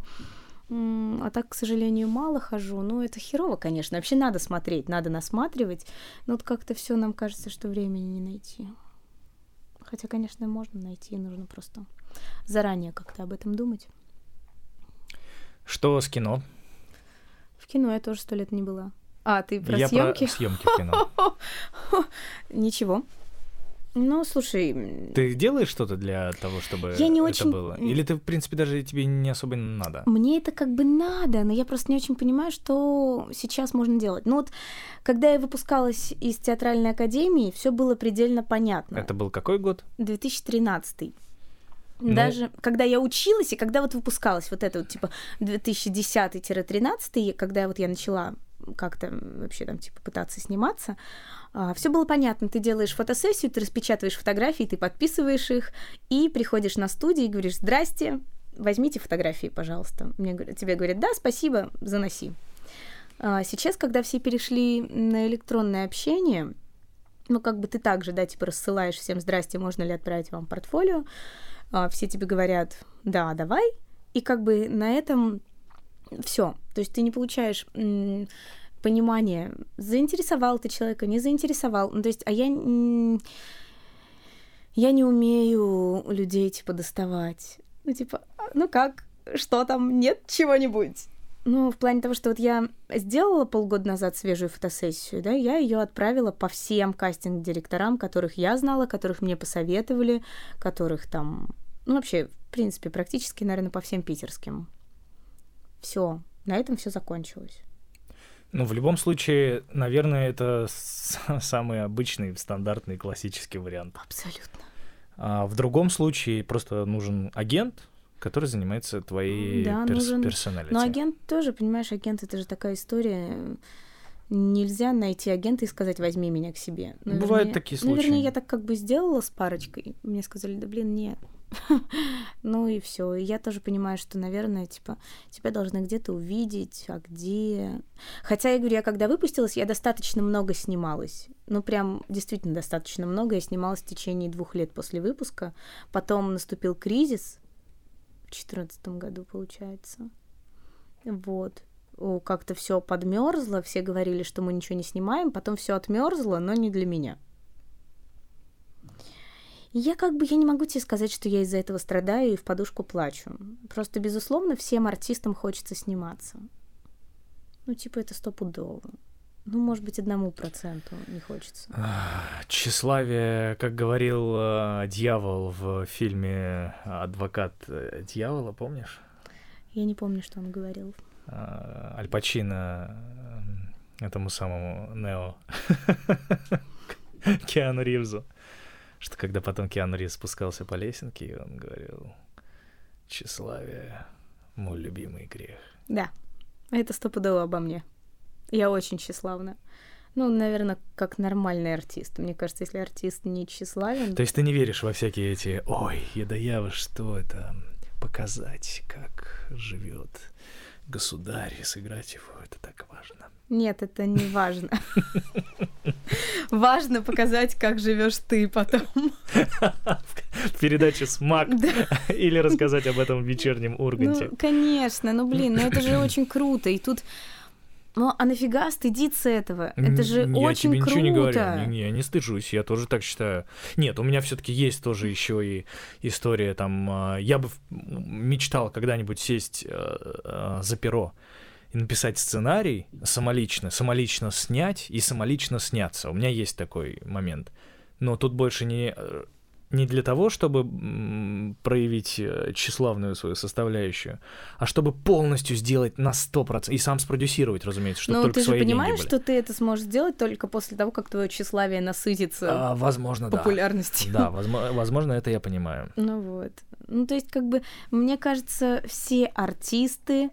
А так, к сожалению, мало хожу. Ну, это херово, конечно. Вообще надо смотреть, надо насматривать. Но вот как-то все нам кажется, что времени не найти. Хотя, конечно, можно найти, нужно просто заранее как-то об этом думать. Что с кино? В кино я тоже сто лет не была. А, ты про я съемки? про съемки в кино. Ничего. Ну, слушай... Ты делаешь что-то для того, чтобы я не это очень... было? Или ты, в принципе, даже тебе не особо надо? Мне это как бы надо, но я просто не очень понимаю, что сейчас можно делать. Ну вот, когда я выпускалась из театральной академии, все было предельно понятно. Это был какой год? 2013. Ну... Даже когда я училась и когда вот выпускалась вот это вот типа 2010-13, когда вот я начала как-то вообще там типа пытаться сниматься, все было понятно. Ты делаешь фотосессию, ты распечатываешь фотографии, ты подписываешь их и приходишь на студию и говоришь «Здрасте, возьмите фотографии, пожалуйста». Мне тебе говорят «Да, спасибо, заноси». А сейчас, когда все перешли на электронное общение, ну, как бы ты также, да, типа рассылаешь всем «Здрасте, можно ли отправить вам портфолио?» а, Все тебе говорят «Да, давай», и как бы на этом все. То есть ты не получаешь понимание, заинтересовал ты человека, не заинтересовал. Ну, то есть, а я, я не умею людей, типа, доставать. Ну, типа, ну как, что там, нет чего-нибудь? Ну, в плане того, что вот я сделала полгода назад свежую фотосессию, да, я ее отправила по всем кастинг-директорам, которых я знала, которых мне посоветовали, которых там, ну, вообще, в принципе, практически, наверное, по всем питерским. Все, на этом все закончилось. Ну, в любом случае, наверное, это самый обычный, стандартный, классический вариант. Абсолютно. А в другом случае просто нужен агент, который занимается твоей да, перс- нужен... персоналити. Но агент тоже, понимаешь, агент это же такая история. Нельзя найти агента и сказать, возьми меня к себе. Наверное, Бывают такие случаи. Наверное, я так как бы сделала с парочкой. Мне сказали, да блин, нет, ну и все. И я тоже понимаю, что, наверное, типа, тебя должны где-то увидеть, а где. Хотя, я говорю, я когда выпустилась, я достаточно много снималась. Ну, прям действительно достаточно много. Я снималась в течение двух лет после выпуска. Потом наступил кризис в четырнадцатом году, получается. Вот как-то все подмерзло, все говорили, что мы ничего не снимаем, потом все отмерзло, но не для меня. Я как бы, я не могу тебе сказать, что я из-за этого страдаю и в подушку плачу. Просто, безусловно, всем артистам хочется сниматься. Ну, типа, это стопудово. Ну, может быть, одному проценту не хочется. Тщеславие, как говорил э, дьявол в фильме «Адвокат э, дьявола», помнишь? Я не помню, что он говорил. Э, Аль Пачино э, этому самому Нео Киану Ривзу что когда потом Киану Ривз спускался по лесенке, он говорил, тщеславие — мой любимый грех. Да, это стопудово обо мне. Я очень тщеславна. Ну, наверное, как нормальный артист. Мне кажется, если артист не тщеславен... То есть ты не веришь во всякие эти «Ой, еда я что это? показать, как живет государь, сыграть его, это так важно. Нет, это не важно. Важно показать, как живешь ты потом. В передаче «Смак» или рассказать об этом в вечернем Урганте. Ну, конечно, ну блин, ну это же очень круто. И тут ну, а нафига стыдиться этого? Это же я очень тебе круто. ничего не говорю. Не, я не стыжусь, я тоже так считаю. Нет, у меня все-таки есть тоже еще и история там. а, Я бы мечтал когда-нибудь сесть э, э, за перо и написать сценарий самолично, самолично снять и самолично сняться. У меня есть такой момент. Но тут больше не э, не для того, чтобы проявить э, тщеславную свою составляющую, а чтобы полностью сделать на 100% и сам спродюсировать, разумеется, чтобы Ну, только ты же свои деньги понимаешь, что ты это сможешь сделать только после того, как твое тщеславие насытится А, возможно, да. популярностью. Да, возможно, возможно, это я понимаю. Ну вот. Ну, то есть, как бы, мне кажется, все артисты...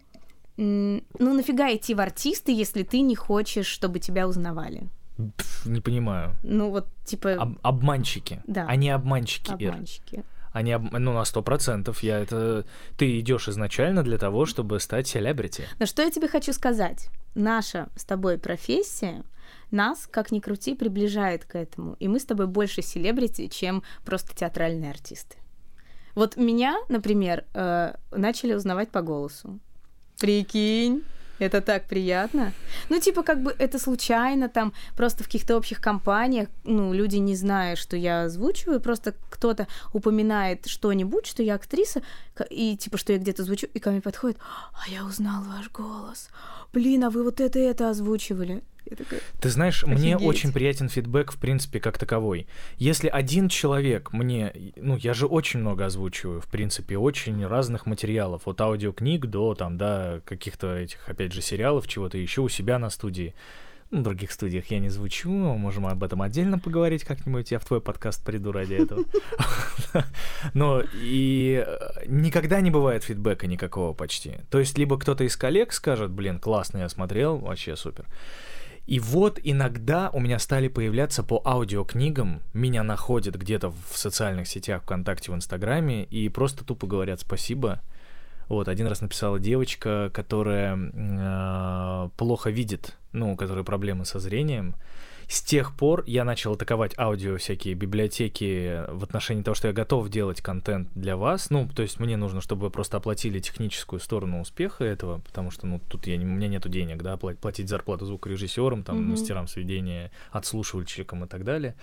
Ну, нафига идти в артисты, если ты не хочешь, чтобы тебя узнавали? Пф, не понимаю. Ну, вот, типа, Об- обманщики. Да. Они обманщики, Ир. обманщики. Они, об- ну, на сто процентов. Я это... Ты идешь изначально для того, чтобы стать селебрити. Но что я тебе хочу сказать? Наша с тобой профессия нас, как ни крути, приближает к этому. И мы с тобой больше селебрити, чем просто театральные артисты. Вот меня, например, э, начали узнавать по голосу. Прикинь. Это так приятно. Ну, типа, как бы это случайно, там, просто в каких-то общих компаниях, ну, люди не зная, что я озвучиваю, просто кто-то упоминает что-нибудь, что я актриса, и, типа, что я где-то звучу, и ко мне подходит, а я узнал ваш голос. Блин, а вы вот это и это озвучивали. Такая, Ты знаешь, мне Офигеть. очень приятен фидбэк, в принципе, как таковой. Если один человек мне... Ну, я же очень много озвучиваю, в принципе, очень разных материалов. От аудиокниг до, там, да, каких-то этих, опять же, сериалов, чего-то еще у себя на студии. Ну, в других студиях я не звучу, можем об этом отдельно поговорить как-нибудь. Я в твой подкаст приду ради этого. Но и э, никогда не бывает фидбэка никакого почти. То есть либо кто-то из коллег скажет, блин, классно я смотрел, вообще супер. И вот иногда у меня стали появляться по аудиокнигам, меня находят где-то в социальных сетях, ВКонтакте, в Инстаграме, и просто тупо говорят спасибо. Вот, один раз написала девочка, которая э, плохо видит, ну, у которой проблемы со зрением. С тех пор я начал атаковать аудио всякие библиотеки в отношении того, что я готов делать контент для вас. Ну, то есть мне нужно, чтобы вы просто оплатили техническую сторону успеха этого, потому что, ну, тут я, не- у меня нету денег, да, пла- платить зарплату звукорежиссерам, там, Мгм. мастерам сведения, отслушивальщикам и так далее.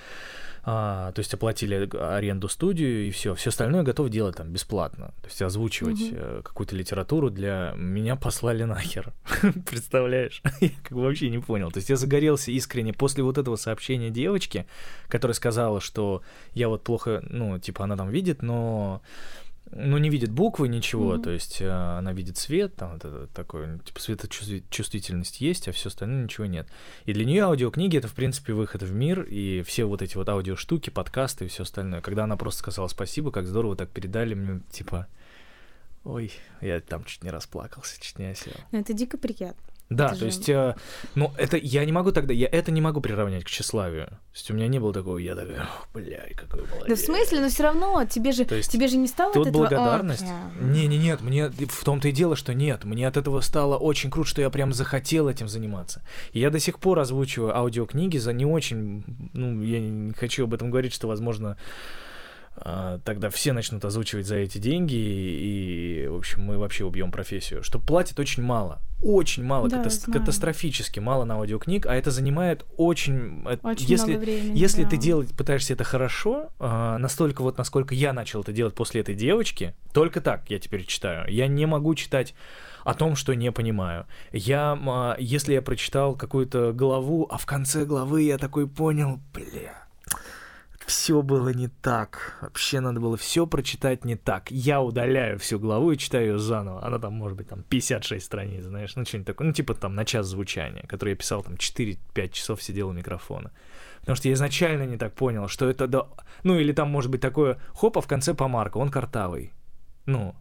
А, то есть оплатили аренду студию и все. Все остальное я готов делать там бесплатно. То есть озвучивать э, какую-то литературу для меня послали нахер. Представляешь? Я как бы вообще не понял. То есть я загорелся искренне после вот этого сообщения девочки, которая сказала, что я вот плохо, ну, типа она там видит, но ну, не видит буквы, ничего, Мгм. то есть э, она видит свет, там вот это такое, типа светочувствительность есть, а все остальное ничего нет. И для нее аудиокниги это, в принципе, выход в мир, и все вот эти вот аудиоштуки, подкасты и все остальное. Когда она просто сказала спасибо, как здорово так передали мне, типа, ой, я там чуть не расплакался, чуть не осел. Ну, это дико приятно. Да, Это то же- есть, э, ну, это я не могу тогда, я это не могу приравнять к тщеславию. То есть у меня не было такого, я такой, «Ох, бля, какой молодец. Да в смысле, но все равно тебе же, То есть тебе же не стало Тут от этого... благодарность. «Ох, Не, не, нет, мне в том-то и дело, что нет. Мне от этого стало очень круто, что я прям захотел этим заниматься. И я до сих пор озвучиваю аудиокниги за не очень. Ну, я не хочу об этом говорить, что, возможно, тогда все начнут озвучивать за эти деньги, и, в общем, мы вообще убьем профессию. Что платят очень мало. Очень мало, Да, знаю. катастрофически мало на аудиокниг, а это занимает очень... э, Очень если, много времени. если да. ты делать, пытаешься это хорошо, а, настолько вот, насколько я начал это делать после этой девочки, только так я теперь читаю. Я не могу читать о том, что не понимаю. Я, а, если я прочитал какую-то главу, а в конце главы я такой понял, бля, все было не так. Вообще надо было все прочитать не так. Я удаляю всю главу и читаю ее заново. Она там, может быть, там 56 страниц, знаешь, ну что-нибудь такое. Ну, типа там на час звучания, который я писал там 4-5 часов сидел у микрофона. Потому что я изначально не так понял, что это... Да... Ну, или там может быть такое, хоп, а в конце помарка, он картавый. Ну,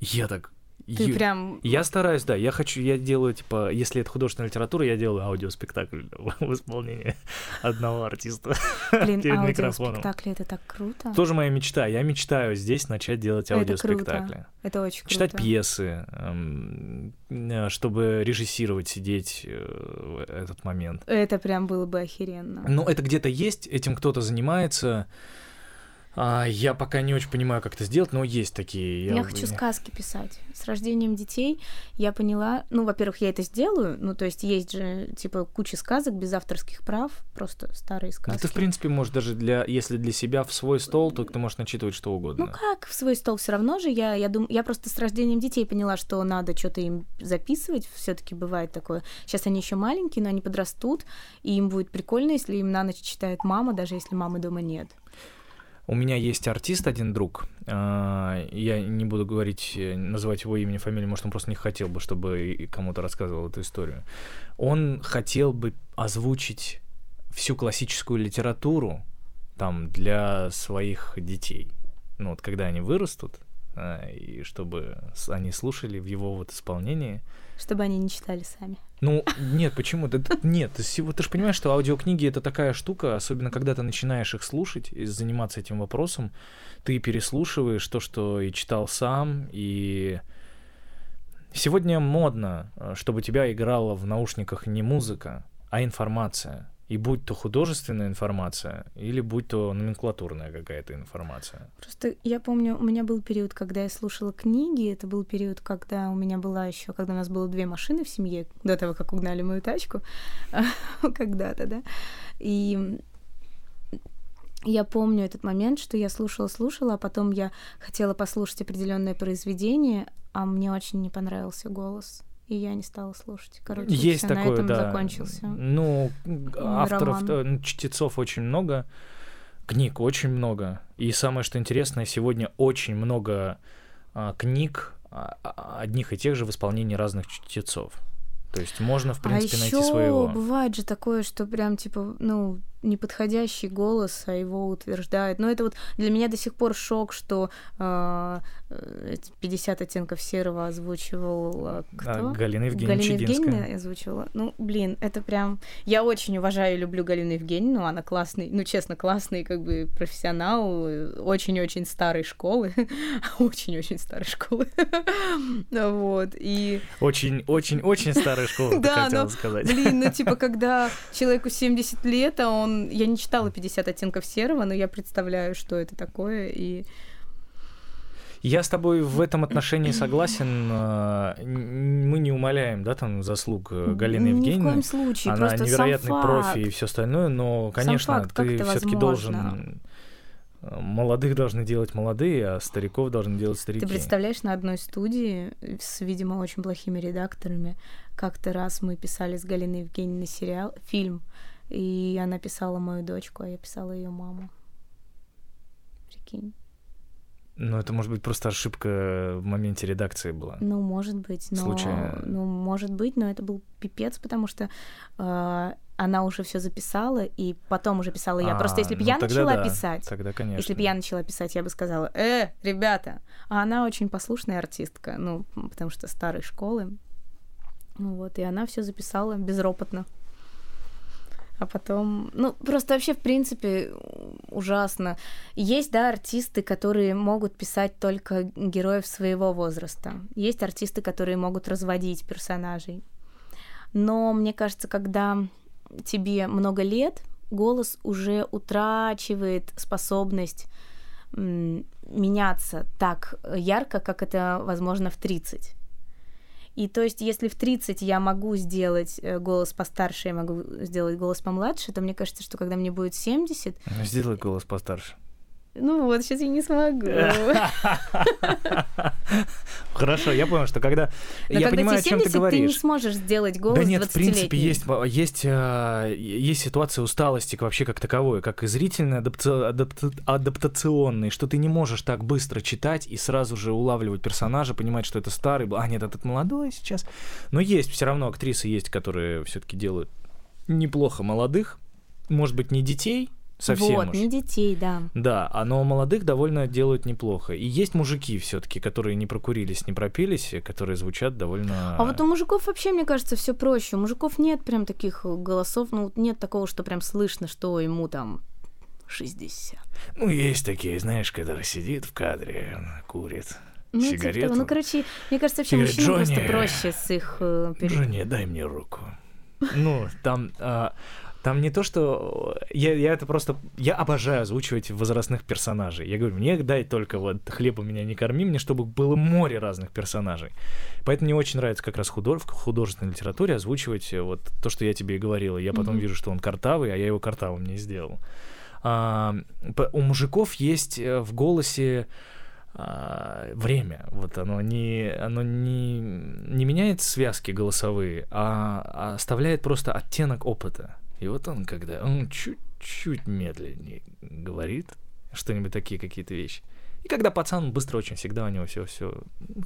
я так... Ты Ю- прям... Я стараюсь, да. Я хочу, я делаю, типа, если это художественная литература, я делаю аудиоспектакль в исполнении одного артиста Блин, перед микрофоном. аудиоспектакли, это так круто. Тоже моя мечта. Я мечтаю здесь начать делать Это аудиоспектакли. Это очень круто. Читать пьесы, эм, э, чтобы режиссировать, сидеть э, в этот момент. Это прям было бы охеренно. Ну, это где-то есть, этим кто-то занимается. А, я пока не очень понимаю, как это сделать, но есть такие. Я, хочу сказки писать. С рождением детей я поняла, ну, во-первых, я это сделаю, ну, то есть есть же, типа, куча сказок без авторских прав, просто старые Да сказки. ты, в принципе, можешь даже для, если для себя в свой стол, то ты можешь начитывать что угодно. Ну как, в свой стол все равно же я, я думаю, я просто с рождением детей поняла, что надо что-то им записывать. Все-таки бывает такое. Сейчас они еще маленькие, но они подрастут, и им будет прикольно, если им на ночь читает мама, даже если мамы дома нет. У меня есть артист, один друг. а, Я не буду говорить, э, называть его имя, фамилию, может, он просто не хотел бы, чтобы кому-то рассказывал эту историю. Он хотел бы озвучить всю классическую литературу там для своих детей. Ну вот когда они вырастут, а, и чтобы они слушали в его вот исполнении. Чтобы они не читали сами. Ну, нет, почему? Да, нет, ты, ты же понимаешь, что аудиокниги это такая штука, особенно когда ты начинаешь их слушать и заниматься этим вопросом, ты переслушиваешь то, что и читал сам, и сегодня модно, э, чтобы тебя играла в наушниках не музыка, а информация. И будь то художественная информация, или будь то номенклатурная какая-то информация. Просто я помню, у меня был период, когда я слушала книги. Это был период, когда у меня была еще, когда у нас было две машины в семье, до того, как угнали мою тачку, когда-то, да. И я помню этот момент, что я слушала, слушала, а потом я хотела послушать определенное произведение, а мне очень не понравился голос. И я не стала слушать. Короче, Есть такое, на этом да. закончился. Ну, авторов, роман. э, чтецов очень много, книг очень много. И самое, что интересное, сегодня очень много а, книг а, а, одних и тех же в исполнении разных чтецов. То есть можно, в принципе, а найти своего. бывает же такое, что прям типа, ну, неподходящий голос, а его утверждают. Но это вот для меня до сих пор шок, что а, э, 50 оттенков серого озвучивал а, кто? А, Галина Евгеньевна Галина Чигинская. Евгеньевна озвучивала. Ну, блин, это прям... Я очень уважаю и люблю Галину Евгеньевну, она классный, ну, честно, классный как бы профессионал, очень-очень старой школы, очень-очень старой школы. Вот, и... Очень-очень-очень старая школа, Да, хотела но, сказать. Блин, ну типа, когда человеку 70 лет, а он... Я не читала 50 оттенков серого, но я представляю, что это такое, и... Я с тобой в этом отношении согласен. а, Мы не умаляем, да, там заслуг э, Галины Ни в Евгеньевны. коем случае, Она невероятный профи и все остальное, но, конечно, факт, ты все-таки должен. Молодых должны делать молодые, а стариков должны делать старики. Ты представляешь, на одной студии с, видимо, очень плохими редакторами, как-то раз мы писали с Галиной Евгеньевной сериал, фильм, и она писала мою дочку, а я писала ее маму. Прикинь. Ну, это может быть просто ошибка в моменте редакции была. Ну, может быть, но... Случайно. Ну, может быть, но это был пипец, потому что э, она уже все записала, и потом уже писала я. А, Просто если бы ну я начала да, писать, Тогда, конечно. если бы я начала писать, я бы сказала, э, ребята, а она очень послушная артистка, ну, потому что старой школы. Ну Вот, и она все записала безропотно. А потом, ну, просто вообще, в принципе, ужасно. Есть, да, артисты, которые могут писать только героев своего возраста. Есть артисты, которые могут разводить персонажей. Но мне кажется, когда тебе много лет, голос уже утрачивает способность меняться так ярко, как это возможно в 30. И то есть, если в 30 я могу сделать э, голос постарше, я могу сделать голос помладше, то мне кажется, что когда мне будет 70, Ну, Сделай голос постарше. Ну вот, сейчас я не смогу. Хорошо, я понял, что когда... Но я когда понимаю, о тебе чем ты 70, ты не говоришь. сможешь сделать голос Да нет, в принципе, 20-летний. есть, есть, а, есть ситуация усталости вообще как таковой, как и зрительной, адапта- адапта- адаптационной, что ты не можешь так быстро читать и сразу же улавливать персонажа, понимать, что это старый, был, а нет, этот молодой сейчас. Но есть все равно актрисы есть, которые все-таки делают неплохо молодых, может быть, не детей, Совсем вот, уж. не детей, да. Да, а но молодых довольно делают неплохо. И есть мужики все-таки, которые не прокурились, не пропились, которые звучат довольно. А вот у мужиков вообще, мне кажется, все проще. У мужиков нет прям таких голосов, ну, нет такого, что прям слышно, что ему там 60. Ну, есть такие, знаешь, который сидит в кадре, курит Ну, типа сигарету. того. ну, короче, мне кажется, вообще говорит, мужчинам просто «Джонни, проще с их э, пере- Женя, дай мне руку. Ну, там, а, там не то, что... Я, я это просто... Я обожаю озвучивать возрастных персонажей. Я говорю, мне дай только вот хлеба меня не корми, мне чтобы было море разных персонажей. Поэтому мне очень нравится как раз худож... в художественной литературе озвучивать э, вот то, что я тебе и говорила. Я потом Мгм. вижу, что он картавый, а я его картавым не сделал. А, у мужиков есть э, в голосе а, время. Вот оно не, оно не, не меняет связки голосовые, а, а оставляет просто оттенок опыта. И вот он, когда он чуть-чуть медленнее говорит, что-нибудь такие какие-то вещи. И когда пацан быстро очень всегда у него все все.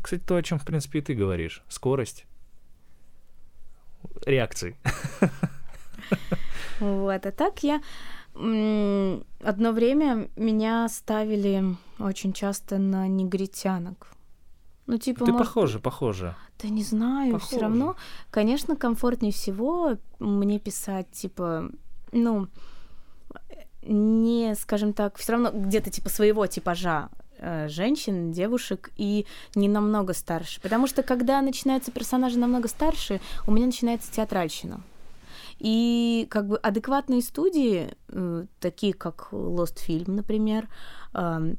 Кстати, то, о чем в принципе и ты говоришь. Скорость. Реакции. Вот, а так я одно время меня ставили очень часто на негритянок. Ну, типа, Ты может, похожа, похожа. Да не знаю, все Похоже. равно, конечно, комфортнее всего мне писать, типа, ну, не, скажем так, все равно где-то типа своего типажа э, женщин, девушек и не намного старше. Потому что когда начинаются персонажи намного старше, у меня начинается театральщина. И как бы адекватные студии, э, такие как Lost Film, например, эм,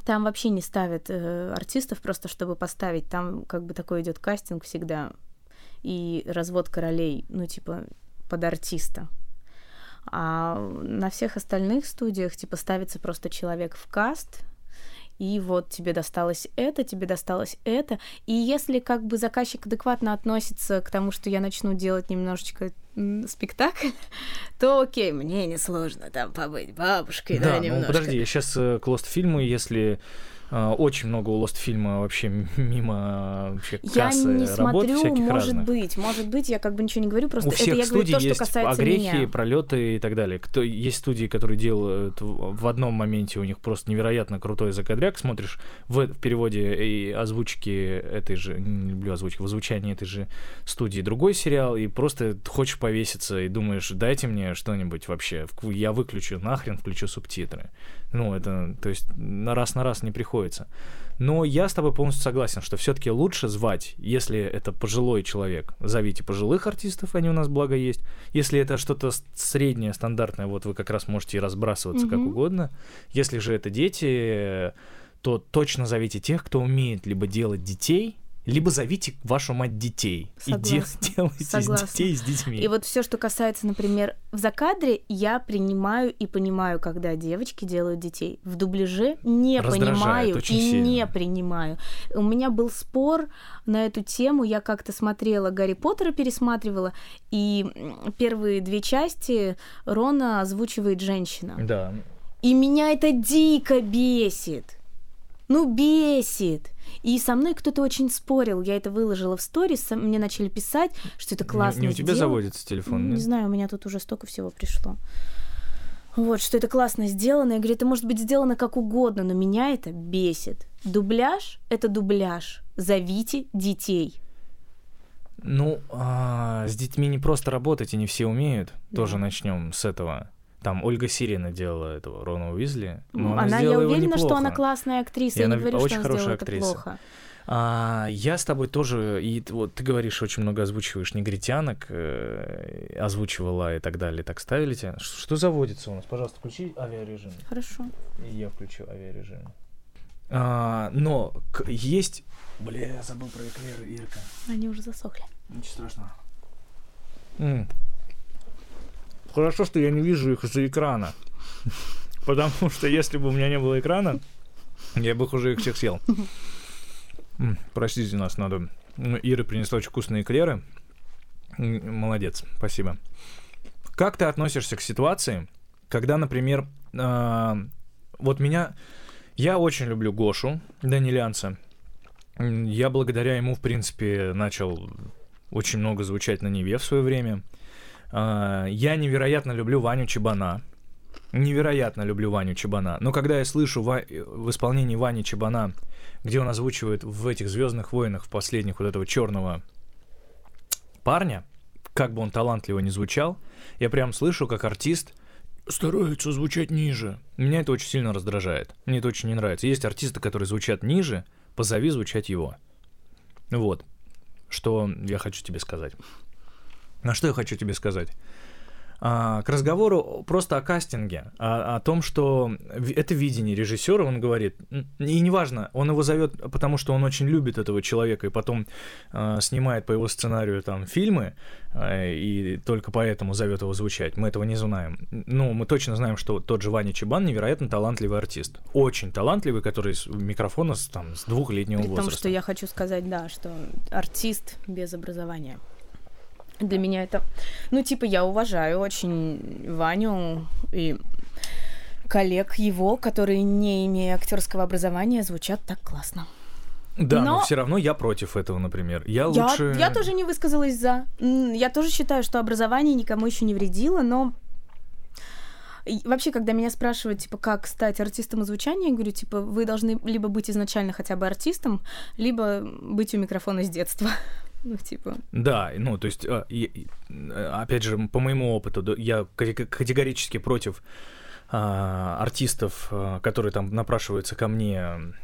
там вообще не ставят э, артистов просто, чтобы поставить. Там как бы такой идет кастинг всегда. И развод королей, ну, типа, под артиста. А на всех остальных студиях, типа, ставится просто человек в каст, и вот тебе досталось это, тебе досталось это. И если как бы заказчик адекватно относится к тому, что я начну делать немножечко спектакль, то окей, мне несложно там побыть бабушкой, да, Да, ну немножко. подожди, я сейчас к Lost фильму, если э, очень много у Lost фильма вообще мимо э, вообще Я кассы не работ смотрю, всяких может разных. быть, может быть, я как бы ничего не говорю, просто у это всех я говорю то, что касается огрехи, меня. пролеты и так далее. Кто есть студии, которые делают в одном моменте у них просто невероятно крутой закадряк. Смотришь в, в переводе и озвучки этой же, не люблю озвучки, в озвучании этой же студии другой сериал, и просто хочешь повеситься и думаешь, дайте мне что-нибудь вообще. Я выключу нахрен, включу субтитры. Ну, это, то есть, на раз на раз не приходится. Но я с тобой полностью согласен, что все-таки лучше звать, если это пожилой человек, зовите пожилых артистов, они у нас благо есть. Если это что-то среднее, стандартное, вот вы как раз можете и разбрасываться как Мгм. угодно. Если же это дети, то точно зовите тех, кто умеет либо делать детей, либо зовите вашу мать детей. И де- Согласна. делайте Согласна. детей с детьми. И вот все, что касается, например, в закадре, я принимаю и понимаю, когда девочки делают детей. В дубляже не Раздражает понимаю и сильно. не принимаю. У меня был спор на эту тему. Я как-то смотрела Гарри Поттера, пересматривала, и первые две части Рона озвучивает женщина. Да. И меня это дико бесит. Ну, бесит. И со мной кто-то очень спорил. Я это выложила в сторис, мне начали писать, что это классно Не, не у тебя сделано. заводится телефон, Не нет? знаю, у меня тут уже столько всего пришло. Вот, что это классно сделано. Я говорю, это может быть сделано как угодно, но меня это бесит. Дубляж — это дубляж. Зовите детей. Ну, а, с детьми не просто работать, и не все умеют. Да. Тоже начнем с этого. Там Ольга Сирина делала этого Рона Уизли. но она, я сделала его уверена, что она классная актриса. И я она не говорю, очень что она хорошая сделала это актриса. плохо. А, я с тобой тоже, и вот ты говоришь, очень много озвучиваешь негритянок, э, озвучивала и так далее, так ставили тебя. Ш- Что заводится у нас? Пожалуйста, включи авиарежим. Хорошо. И я включу авиарежим. А, но к- есть... Бля, я забыл про эклеры, Ирка. Они уже засохли. Ничего страшного. М. Хорошо, что я не вижу их из-за экрана. Потому что если бы у меня не было экрана, я бы их уже их всех съел. Простите нас, надо. Ну, Ира принесла очень вкусные эклеры. Молодец, спасибо. Как ты относишься к ситуации, когда, например, а, вот меня... Я очень люблю Гошу Данилянца. Я благодаря ему, в принципе, начал очень много звучать на Неве в свое время. А, Я невероятно люблю Ваню Чебана. Невероятно люблю Ваню Чебана. Но когда я слышу в исполнении Вани Чебана, где он озвучивает в этих Звездных войнах, в последних вот этого черного парня, как бы он талантливо не звучал, я прям слышу, как артист старается звучать ниже. Меня это очень сильно раздражает. Мне это очень не нравится. Есть артисты, которые звучат ниже, позови звучать его. Вот. Что я хочу тебе сказать. На что я хочу тебе сказать? А, к разговору просто о кастинге, о, о том, что это видение режиссера, он говорит, и неважно, он его зовет, потому что он очень любит этого человека, и потом а, снимает по его сценарию там фильмы, а, и только поэтому зовет его звучать. Мы этого не знаем. Ну, мы точно знаем, что тот же Ваня Чебан невероятно талантливый артист. Очень талантливый, который с микрофона с, там, с двухлетнего При возраста. том, что я хочу сказать, да, что артист без образования. Для меня это... Ну, типа, я уважаю очень Ваню и коллег его, которые, не имея актерского образования, звучат так классно. Да, но, но все равно я против этого, например. Я Я, лучше... я тоже не высказалась за. Я тоже считаю, что образование никому еще не вредило, но и вообще, когда меня спрашивают, типа, как стать артистом звучания, я говорю, типа, вы должны либо быть изначально хотя бы артистом, либо быть у микрофона с детства. Ну, типа, Да, ну, то есть, а, э, опять же, по моему опыту, я кате- категорически против а, артистов, а, которые там напрашиваются ко мне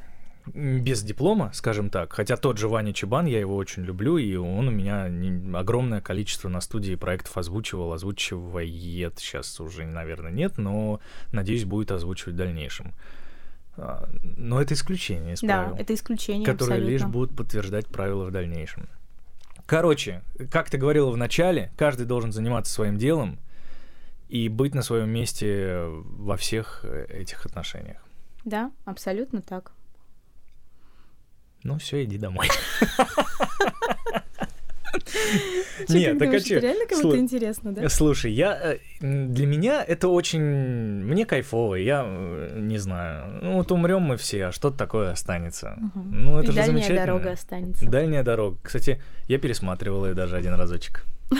без диплома, скажем так. Хотя тот же Ваня Чебан, я его очень люблю, и он у меня огромное количество на студии проектов озвучивал, озвучивает, сейчас уже, наверное, нет, но, надеюсь, будет озвучивать в дальнейшем. А, Но это исключение из да, правил это исключение которые абсолютно. лишь будут подтверждать правила в дальнейшем. Короче, как ты говорила в начале, каждый должен заниматься своим делом и быть на своем месте во всех э, этих отношениях. Да, абсолютно так. Ну все, иди домой. Нет, так а это реально кому-то интересно, да? Слушай, я э, для меня это очень мне кайфово. Я э, не знаю. Ну вот умрем мы все, а что-то такое останется. Ну это же дальняя замечательно. дорога останется. Дальняя дорога. Кстати, я пересматривал ее даже один разочек.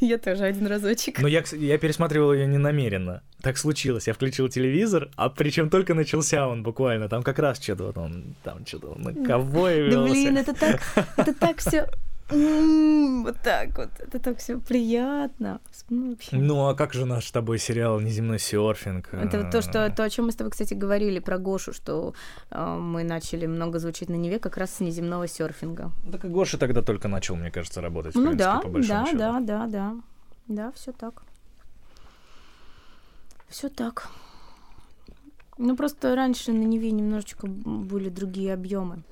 Я тоже один разочек. Но я, кс- я пересматривал ее не намеренно. Так случилось. Я включил телевизор, а причем только начался он буквально. Там как раз что-то вот он, там что-то он на ковбоя Да блин, это так, это так все вот так вот, это так все приятно. Ну. Ну а как же наш с тобой сериал «Неземной серфинг»? Это вот то, А, что то, о чем мы с тобой, кстати, говорили про Гошу, что э, мы начали много звучать на Неве как раз с неземного серфинга. Так и Гоша тогда только начал, мне кажется, работать, в ну принципе, да, по большому да, счету. да, да, да, да, все так, все так. Ну просто раньше на Неве немножечко были другие объемы.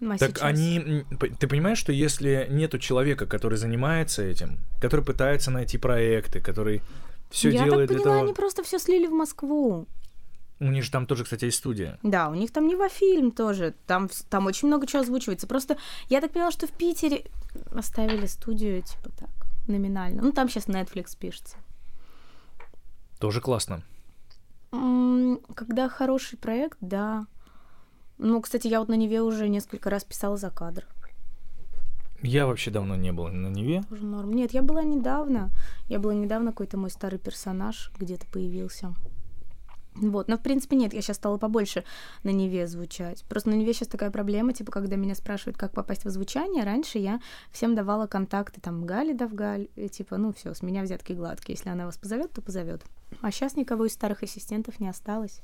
Ну, а Так сейчас- они... Ты понимаешь, что если нету человека, который занимается этим, который пытается найти проекты, который все делает так для поняла, того... они просто все слили в Москву. У них же там тоже, кстати, есть студия. Да, у них там Нева-фильм тоже. Там, там очень много чего озвучивается. Просто я так поняла, что в Питере оставили студию, типа так, номинально. Ну, там сейчас Netflix пишется. Тоже классно. Когда хороший проект, да. Ну, кстати, я вот на Неве уже несколько раз писала за кадр. Я вообще давно не был на Неве. Тоже норм. Нет, я была недавно. Я была недавно, какой-то мой старый персонаж где-то появился. Вот, но в принципе нет, я сейчас стала побольше на Неве звучать. Просто на Неве сейчас такая проблема, типа, когда меня спрашивают, как попасть в звучание, раньше я всем давала контакты, там, Гали да в Галь, и, типа, ну все, с меня взятки гладкие, если она вас позовет, то позовет. А сейчас никого из старых ассистентов не осталось.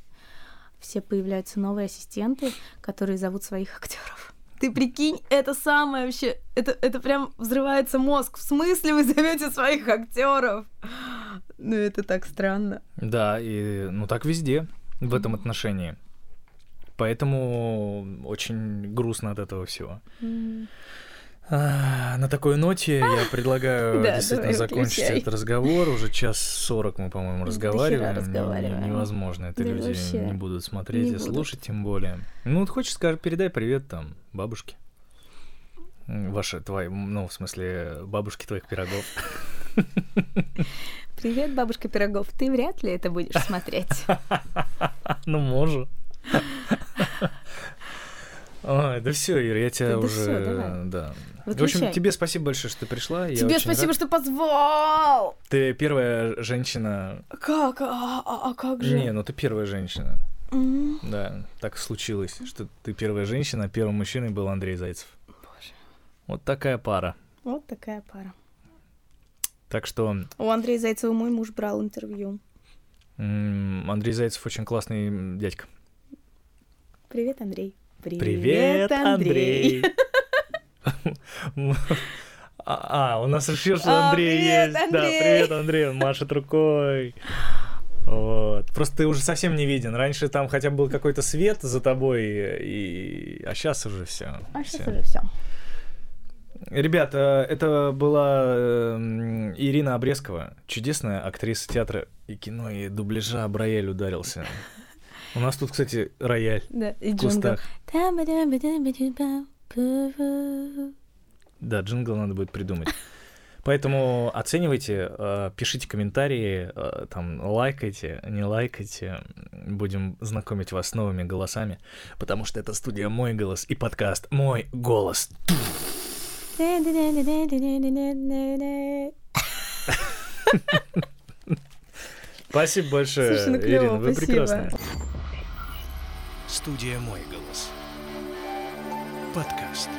Все появляются новые ассистенты, которые зовут своих актеров. Ты прикинь, это самое вообще, это, это прям взрывается мозг. В смысле вы зовете своих актеров? Ну, это так странно. Да, и ну так везде в этом отношении. Поэтому очень грустно от этого всего. А, на такой ноте я предлагаю Да, действительно давай, закончить этот разговор. Уже час сорок мы, по-моему, разговариваем. Невозможно. Это Да люди вообще. не будут смотреть Не и будут. слушать, тем более. Ну, вот хочешь, скажи, передай привет там бабушке. Ваша, твоя, ну, в смысле, бабушки твоих пирогов. Привет, бабушка Пирогов. Ты вряд ли это будешь смотреть. Ну, может. Ой, да все, Ир, я тебя Да уже... всё, давай. Да. В Выключай. общем, тебе спасибо большое, что ты пришла. я Тебе спасибо, рад. что позвал! Ты первая женщина... Как? А, а- а как же? Не, ну ты первая женщина. М, Да, так случилось, что ты первая женщина, а первым мужчиной был Андрей Зайцев. Боже. Вот такая пара. Вот такая пара. Так что У Андрея Зайцева мой муж брал интервью. Андрей Зайцев очень классный дядька. Привет, Андрей. А, а, у нас еще что А, Андрей привет, есть. Да, Андрей. привет, Андрей, он машет рукой. Вот. Просто ты уже совсем не виден. Раньше там хотя бы был какой-то свет за тобой, и... а сейчас уже все. А сейчас уже все. Ребята, это была эм, Ирина Обрезкова, чудесная актриса театра и кино, и дубляжа Браяль ударился. У нас тут, кстати, рояль Да, и в кустах. Да, джингл надо будет придумать. Поэтому оценивайте, пишите комментарии, там, лайкайте, не лайкайте. Будем знакомить вас с новыми голосами, потому что это студия «Мой голос» и подкаст «Мой голос». Спасибо большое, Слушай, ну Ирина, вы спасибо. Студия «Мой голос». Подкаст.